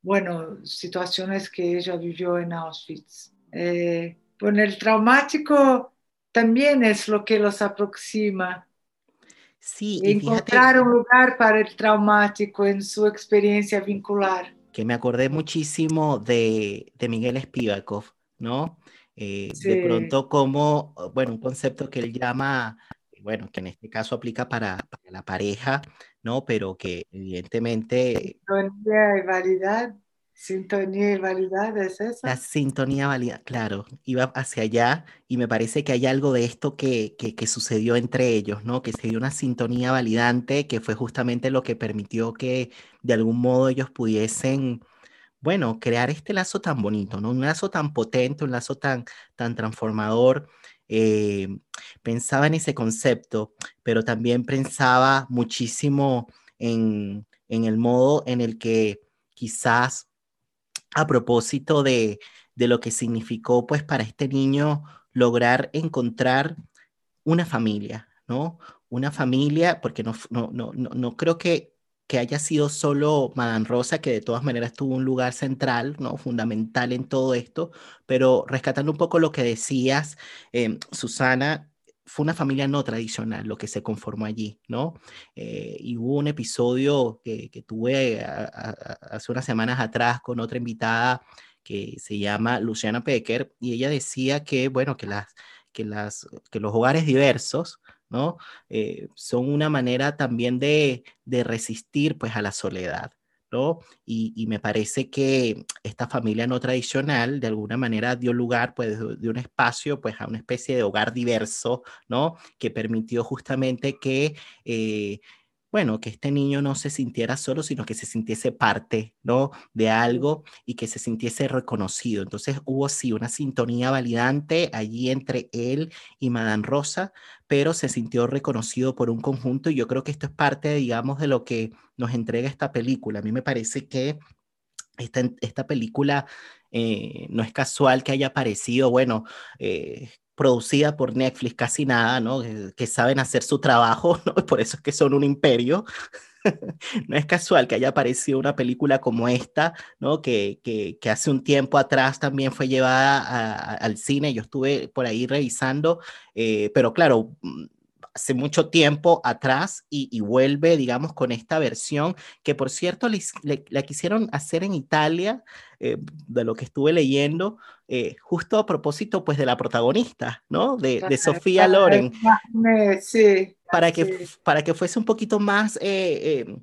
bueno, situaciones que ella vivió en Auschwitz. Eh, bueno, el traumático también es lo que los aproxima. Sí, y encontrar un lugar para el traumático en su experiencia vincular. Que me acordé muchísimo de, de Miguel Spivakov, ¿no? Eh, de pronto como, bueno, un concepto que él llama, bueno, que en este caso aplica para, para la pareja, ¿no? Pero que evidentemente... Sintonía y validad, sintonía y validad, ¿es eso? La sintonía válida, claro, iba hacia allá y me parece que hay algo de esto que, que, que sucedió entre ellos, ¿no? Que se dio una sintonía validante que fue justamente lo que permitió que de algún modo ellos pudiesen bueno, crear este lazo tan bonito, ¿no? Un lazo tan potente, un lazo tan, tan transformador. Eh, pensaba en ese concepto, pero también pensaba muchísimo en, en el modo en el que quizás a propósito de, de lo que significó pues para este niño lograr encontrar una familia, ¿no? Una familia, porque no, no, no, no creo que que haya sido solo Madame Rosa, que de todas maneras tuvo un lugar central, ¿no? fundamental en todo esto, pero rescatando un poco lo que decías, em, Susana, fue una familia no tradicional lo que se conformó allí, ¿no? Eh, y hubo un episodio que, que tuve hace unas semanas atrás con otra invitada que se llama Luciana Pecker, y ella decía que, bueno, que, las, que, las, que los hogares diversos, ¿no? Eh, son una manera también de, resistir pues a la soledad, ¿no? Y, me parece que esta familia no tradicional de alguna manera dio lugar pues de un espacio pues a una especie de hogar diverso, ¿no? Que permitió justamente que eh, bueno, que este niño no se sintiera solo, sino que se sintiese parte, ¿no? De algo y que se sintiese reconocido. Entonces hubo sí una sintonía validante allí entre él y Madame Rosa, pero se sintió reconocido por un conjunto y yo creo que esto es parte, digamos, de lo que nos entrega esta película. A mí me parece que esta, esta película eh, no es casual que haya aparecido, bueno, eh, producida por Netflix, casi nada, ¿no? Que, saben hacer su trabajo, ¿no? Por eso es que son un imperio. no es casual que haya aparecido una película como esta, ¿no? Que, que, que hace un tiempo atrás también fue llevada al cine. Yo estuve por ahí revisando, eh, pero claro, mm, hace mucho tiempo atrás y, vuelve, digamos, con esta versión que, por cierto, la quisieron hacer en Italia, eh, de lo que estuve leyendo, eh, justo a propósito, pues, de la protagonista, ¿no? De, de Sofía Loren. Sí. Para que, para que fuese un poquito más eh,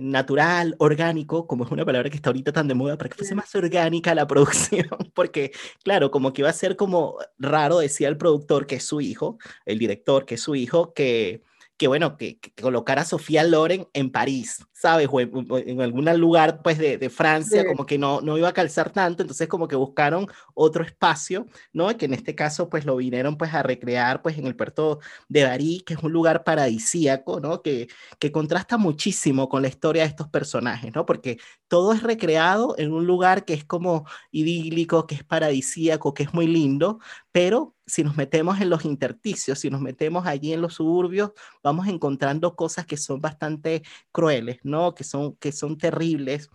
natural, orgánico, como es una palabra que está ahorita tan de moda, para que fuese más orgánica la producción, porque, claro, como que iba a ser como raro, decía el productor, que es su hijo, el director, que es su hijo, que, que bueno, que, colocar a Sofía Loren en París, ¿sabes? O en, algún lugar, pues, de, de Francia, como que no, no iba a calzar tanto, entonces como que buscaron otro espacio, ¿no? Que en este caso, pues, lo vinieron, pues, a recrear, pues, en el puerto de Bari, que es un lugar paradisíaco, ¿no? Que, que contrasta muchísimo con la historia de estos personajes, ¿no? Porque todo es recreado en un lugar que es como idílico, que es paradisíaco, que es muy lindo, pero si nos metemos en los intersticios, si nos metemos allí en los suburbios, vamos encontrando cosas que son bastante crueles, ¿no? Que son, que son terribles.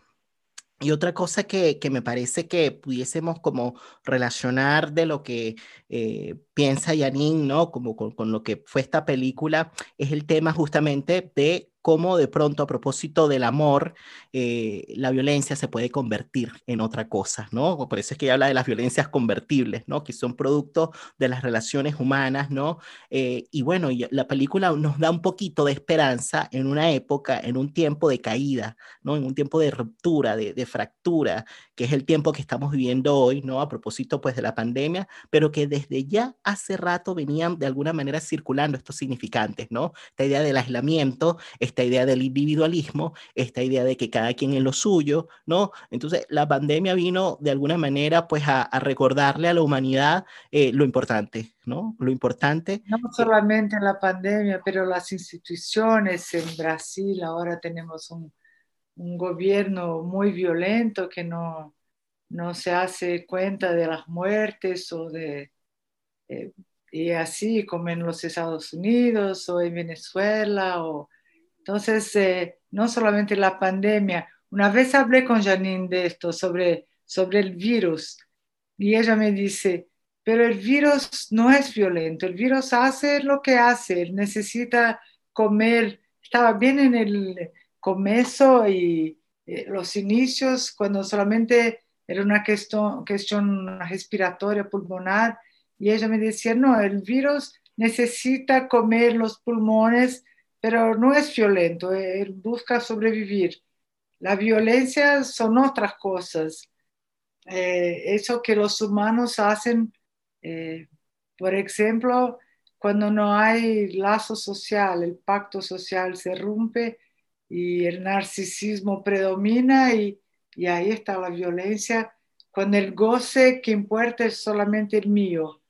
Y otra cosa que, que, me parece que pudiésemos como relacionar de lo que eh, piensa Janine, ¿no? Como con, con, lo que fue esta película, es el tema justamente de cómo de pronto a propósito del amor, eh, la violencia se puede convertir en otra cosa, ¿no? Por eso es que ella habla de las violencias convertibles, ¿no? Que son producto de las relaciones humanas, ¿no? Eh, y bueno, la película nos da un poquito de esperanza en una época, en un tiempo de caída, ¿no? En un tiempo de ruptura, de, de fractura, que es el tiempo que estamos viviendo hoy, ¿no? A propósito, pues, de la pandemia, pero que desde ya hace rato venían de alguna manera circulando estos significantes, ¿no? Esta idea del aislamiento, esta idea del individualismo, esta idea de que cada quien en lo suyo, ¿no? Entonces, la pandemia vino de alguna manera pues a, recordarle a la humanidad eh, lo importante, ¿no? Lo importante. No solamente la pandemia, pero las instituciones en Brasil, ahora tenemos un, un gobierno muy violento que no, no se hace cuenta de las muertes o de... Eh, y así como en los Estados Unidos o en Venezuela o entonces, eh, no solamente la pandemia, una vez hablé con Janine de esto, sobre, sobre el virus, y ella me dice, pero el virus no es violento, el virus hace lo que hace, necesita comer, estaba bien en el comienzo y eh, los inicios, cuando solamente era una cuestión, cuestión respiratoria pulmonar, y ella me decía, no, el virus necesita comer los pulmones, pero no es violento, él busca sobrevivir. La violencia son otras cosas. Eh, eso que los humanos hacen, eh, por ejemplo, cuando no hay lazo social, el pacto social se rompe y el narcisismo predomina y, ahí está la violencia, cuando el goce que importa es solamente el mío,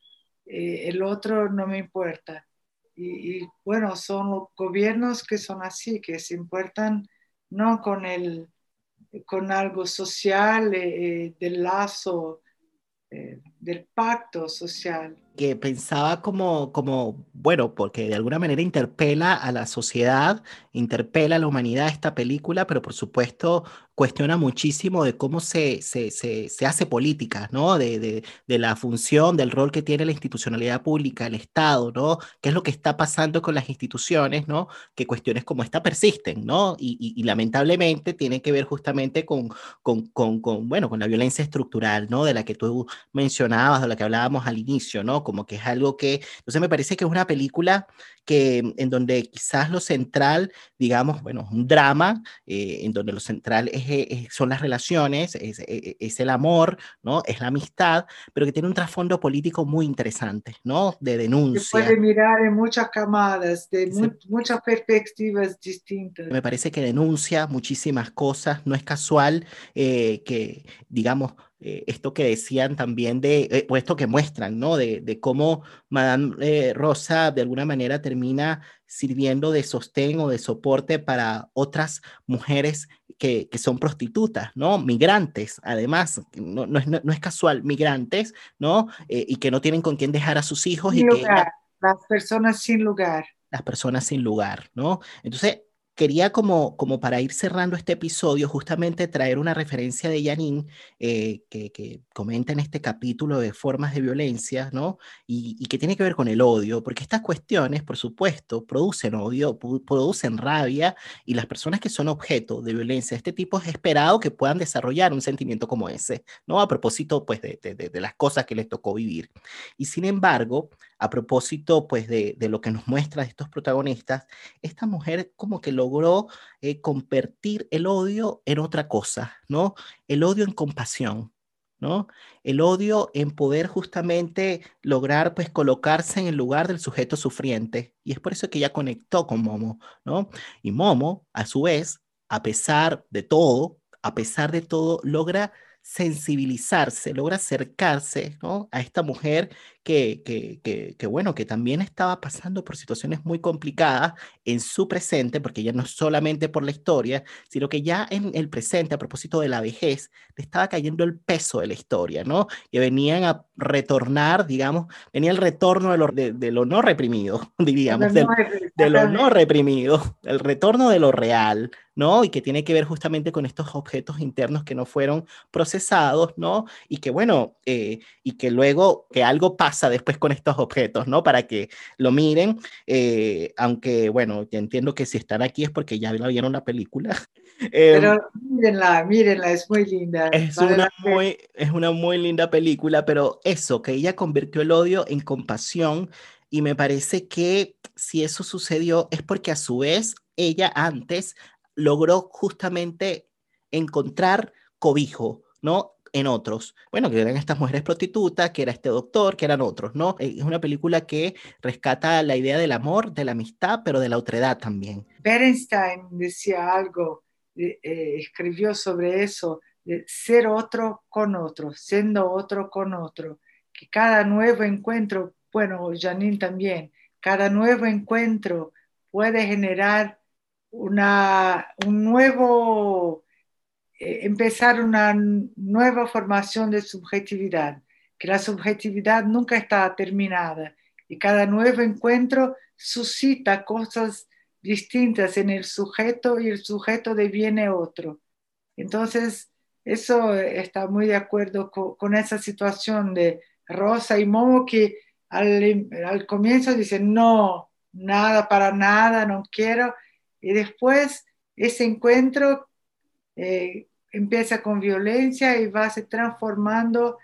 eh, el otro no me importa. Y, bueno, son gobiernos que son así, que se importan no con el con algo social, eh, eh, del lazo, eh, del pacto social. Que pensaba como, como, bueno, porque de alguna manera interpela a la sociedad, interpela a la humanidad esta película, pero por supuesto cuestiona muchísimo de cómo se, se, se, hace política, ¿no? De, de, de, la función, del rol que tiene la institucionalidad pública, el Estado, ¿no? ¿Qué es lo que está pasando con las instituciones, ¿no? Que cuestiones como esta persisten, ¿no? Y, y, lamentablemente tiene que ver justamente con, con, con, con, bueno, con la violencia estructural, ¿no? De la que tú mencionabas, de la que hablábamos al inicio, ¿no? Como que es algo que, entonces me parece que es una película que en donde quizás lo central, digamos, bueno, un drama, eh, en donde lo central es son las relaciones, e, e, es, el amor, ¿no? Es la amistad, pero que tiene un trasfondo político muy interesante, ¿no? De denuncia. Se puede mirar en muchas camadas, de muchas perspectivas distintas. Me parece que denuncia muchísimas cosas, no es casual eh, que, digamos, eh, esto que decían también de, eh, o esto que muestran, ¿no? De, de cómo Madame eh, Rosa de alguna manera termina sirviendo de sostén o de soporte para otras mujeres que, que son prostitutas, ¿no? Migrantes, además, no, no, es, no es, casual, migrantes, ¿no? y que no tienen con quién dejar a sus hijos. Sin y lugar, que, las personas sin lugar. Las personas sin lugar, ¿no? Entonces, quería como, como para ir cerrando este episodio, justamente traer una referencia de Janine eh, que, que, comenta en este capítulo de formas de violencia, ¿no? Y, y, que tiene que ver con el odio, porque estas cuestiones, por supuesto, producen odio, producen rabia, y las personas que son objeto de violencia de este tipo es esperado que puedan desarrollar un sentimiento como ese, ¿no? A propósito, pues, de, de, de las cosas que les tocó vivir. Y sin embargo, a propósito, pues, de, lo que nos muestra estos protagonistas, esta mujer como que logró eh, convertir el odio en otra cosa, ¿no? El odio en compasión, ¿no? El odio en poder justamente lograr, pues, colocarse en el lugar del sujeto sufriente. Y es por eso que ella conectó con Momo, ¿no? Y Momo, a su vez, a pesar de todo, a pesar de todo, logra sensibilizarse, logra acercarse ¿no? a esta mujer que, que, que, que, bueno, que también estaba pasando por situaciones muy complicadas en su presente, porque ya no solamente por la historia, sino que ya en el presente, a propósito de la vejez, le estaba cayendo el peso de la historia, ¿no? Que venían a retornar, digamos, venía el retorno de lo, de, de lo no reprimido, diríamos, del, de lo no reprimido, el retorno de lo real, ¿no? Y que tiene que ver justamente con estos objetos internos que no fueron procesados, ¿no? Y que, bueno, eh, y que luego que algo pasa después con estos objetos, ¿no? Para que lo miren, eh, aunque, bueno, ya entiendo que si están aquí es porque ya la vieron la película. Pero eh, mírenla, mírenla, es muy linda. Es una muy, es una muy linda película, pero eso, que ella convirtió el odio en compasión y me parece que si eso sucedió es porque a su vez ella antes logró justamente encontrar cobijo, ¿no? En otros. Bueno, que eran estas mujeres prostitutas, que era este doctor, que eran otros, ¿no? Eh, es una película que rescata la idea del amor, de la amistad, pero de la otredad también. Bernstein decía algo, eh, eh, escribió sobre eso, de ser otro con otro, siendo otro con otro, que cada nuevo encuentro, bueno, Janine también, cada nuevo encuentro puede generar una, un nuevo empezar una nueva formación de subjetividad, que la subjetividad nunca está terminada y cada nuevo encuentro suscita cosas distintas en el sujeto y el sujeto deviene otro. Entonces, eso está muy de acuerdo con, esa situación de Rosa y Momo que al, al comienzo dicen, no, nada para nada, no quiero. Y después ese encuentro eh, empieza con violencia y va se transformando.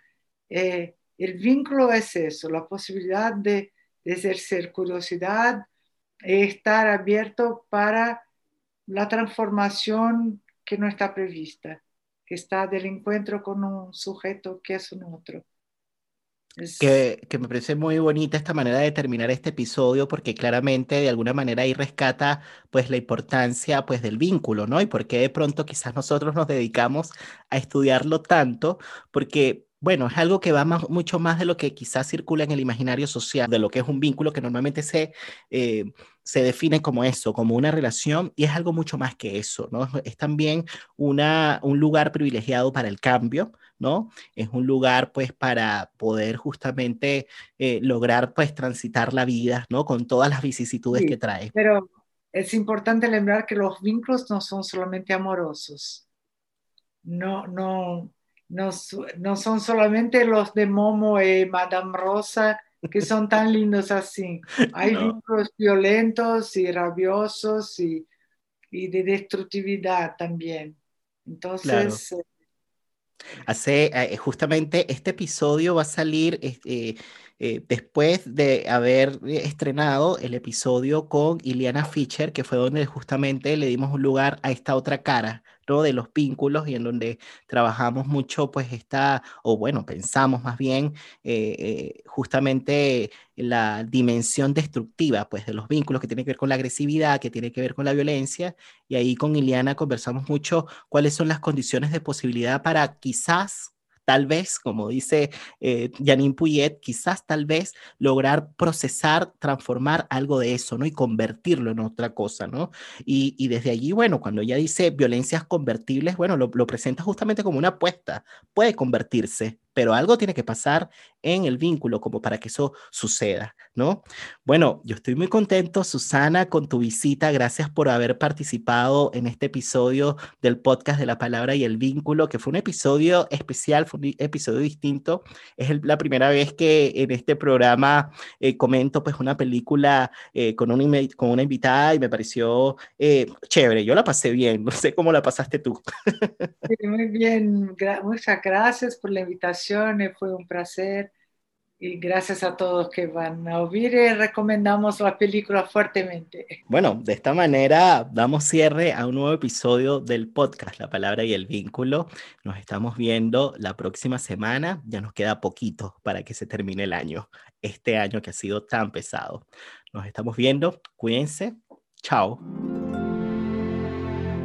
Eh, el vínculo es eso, la posibilidad de, de ejercer curiosidad, estar abierto para la transformación que no está prevista, que está del encuentro con un sujeto que es un otro. Que, me parece muy bonita esta manera de terminar este episodio porque claramente de alguna manera ahí rescata pues la importancia pues del vínculo, ¿no? Y por qué de pronto quizás nosotros nos dedicamos a estudiarlo tanto porque bueno, es algo que va mucho más de lo que quizás circula en el imaginario social, de lo que es un vínculo que normalmente se, eh, se define como eso, como una relación, y es algo mucho más que eso, ¿no? Es también una, un lugar privilegiado para el cambio, ¿no? Es un lugar, pues, para poder justamente eh, lograr, pues, transitar la vida, ¿no? Con todas las vicisitudes que trae. Pero es importante lembrar que los vínculos no son solamente amorosos. No, no, no, no son solamente los de Momo y Madame Rosa que son tan lindos así. Hay vínculos violentos y rabiosos y, y de destructividad también. Entonces, eh, Hace eh, justamente este episodio va a salir eh, después de haber estrenado el episodio con Iliana Fischer, que fue donde justamente le dimos un lugar a esta otra cara de los vínculos y en donde trabajamos mucho, pues está, o bueno, pensamos más bien eh, eh, justamente la dimensión destructiva, pues de los vínculos que tiene que ver con la agresividad, que tiene que ver con la violencia, y ahí con Iliana conversamos mucho cuáles son las condiciones de posibilidad para quizás tal vez, como dice eh, Janine Puyet, quizás tal vez lograr procesar, transformar algo de eso, ¿no? Y convertirlo en otra cosa, ¿no? Y, y desde allí, bueno, cuando ella dice violencias convertibles, bueno, lo, lo presenta justamente como una apuesta, puede convertirse, pero algo tiene que pasar en el vínculo como para que eso suceda, ¿no? Bueno, yo estoy muy contento, Susana, con tu visita. Gracias por haber participado en este episodio del podcast de la palabra y el vínculo, que fue un episodio especial, fue un episodio distinto. Es la primera vez que en este programa eh, comento pues una película eh, con, una, con una invitada y me pareció eh, chévere. Yo la pasé bien, no sé cómo la pasaste tú. Sí, muy bien, muchas gracias por la invitación fue un placer. Y gracias a todos que van a oír y recomendamos la película fuertemente. Bueno, de esta manera damos cierre a un nuevo episodio del podcast La Palabra y el Vínculo. Nos estamos viendo la próxima semana. Ya nos queda poquito para que se termine el año. Este año que ha sido tan pesado. Nos estamos viendo. Cuídense. Chao.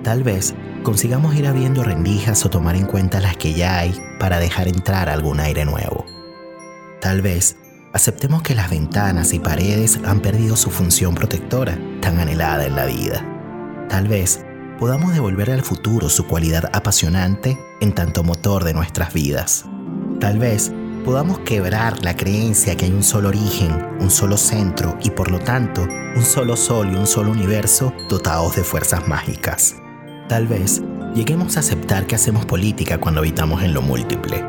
Tal vez consigamos ir abriendo rendijas o tomar en cuenta las que ya hay para dejar entrar algún aire nuevo. Tal vez aceptemos que las ventanas y paredes han perdido su función protectora tan anhelada en la vida. Tal vez podamos devolver al futuro su cualidad apasionante en tanto motor de nuestras vidas. Tal vez podamos quebrar la creencia que hay un solo origen, un solo centro y por lo tanto un solo sol y un solo universo dotados de fuerzas mágicas. Tal vez lleguemos a aceptar que hacemos política cuando habitamos en lo múltiple.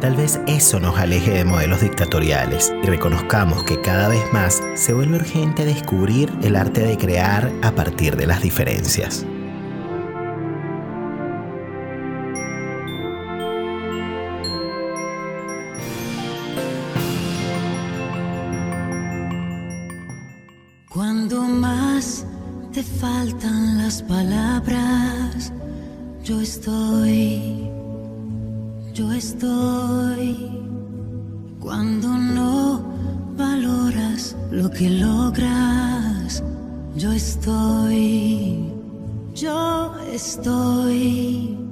Tal vez eso nos aleje de modelos dictatoriales y reconozcamos que cada vez más se vuelve urgente descubrir el arte de crear a partir de las diferencias. Cuando más te faltan las palabras, yo estoy, yo estoy. Cuando no valoras lo que logras, yo estoy, yo estoy.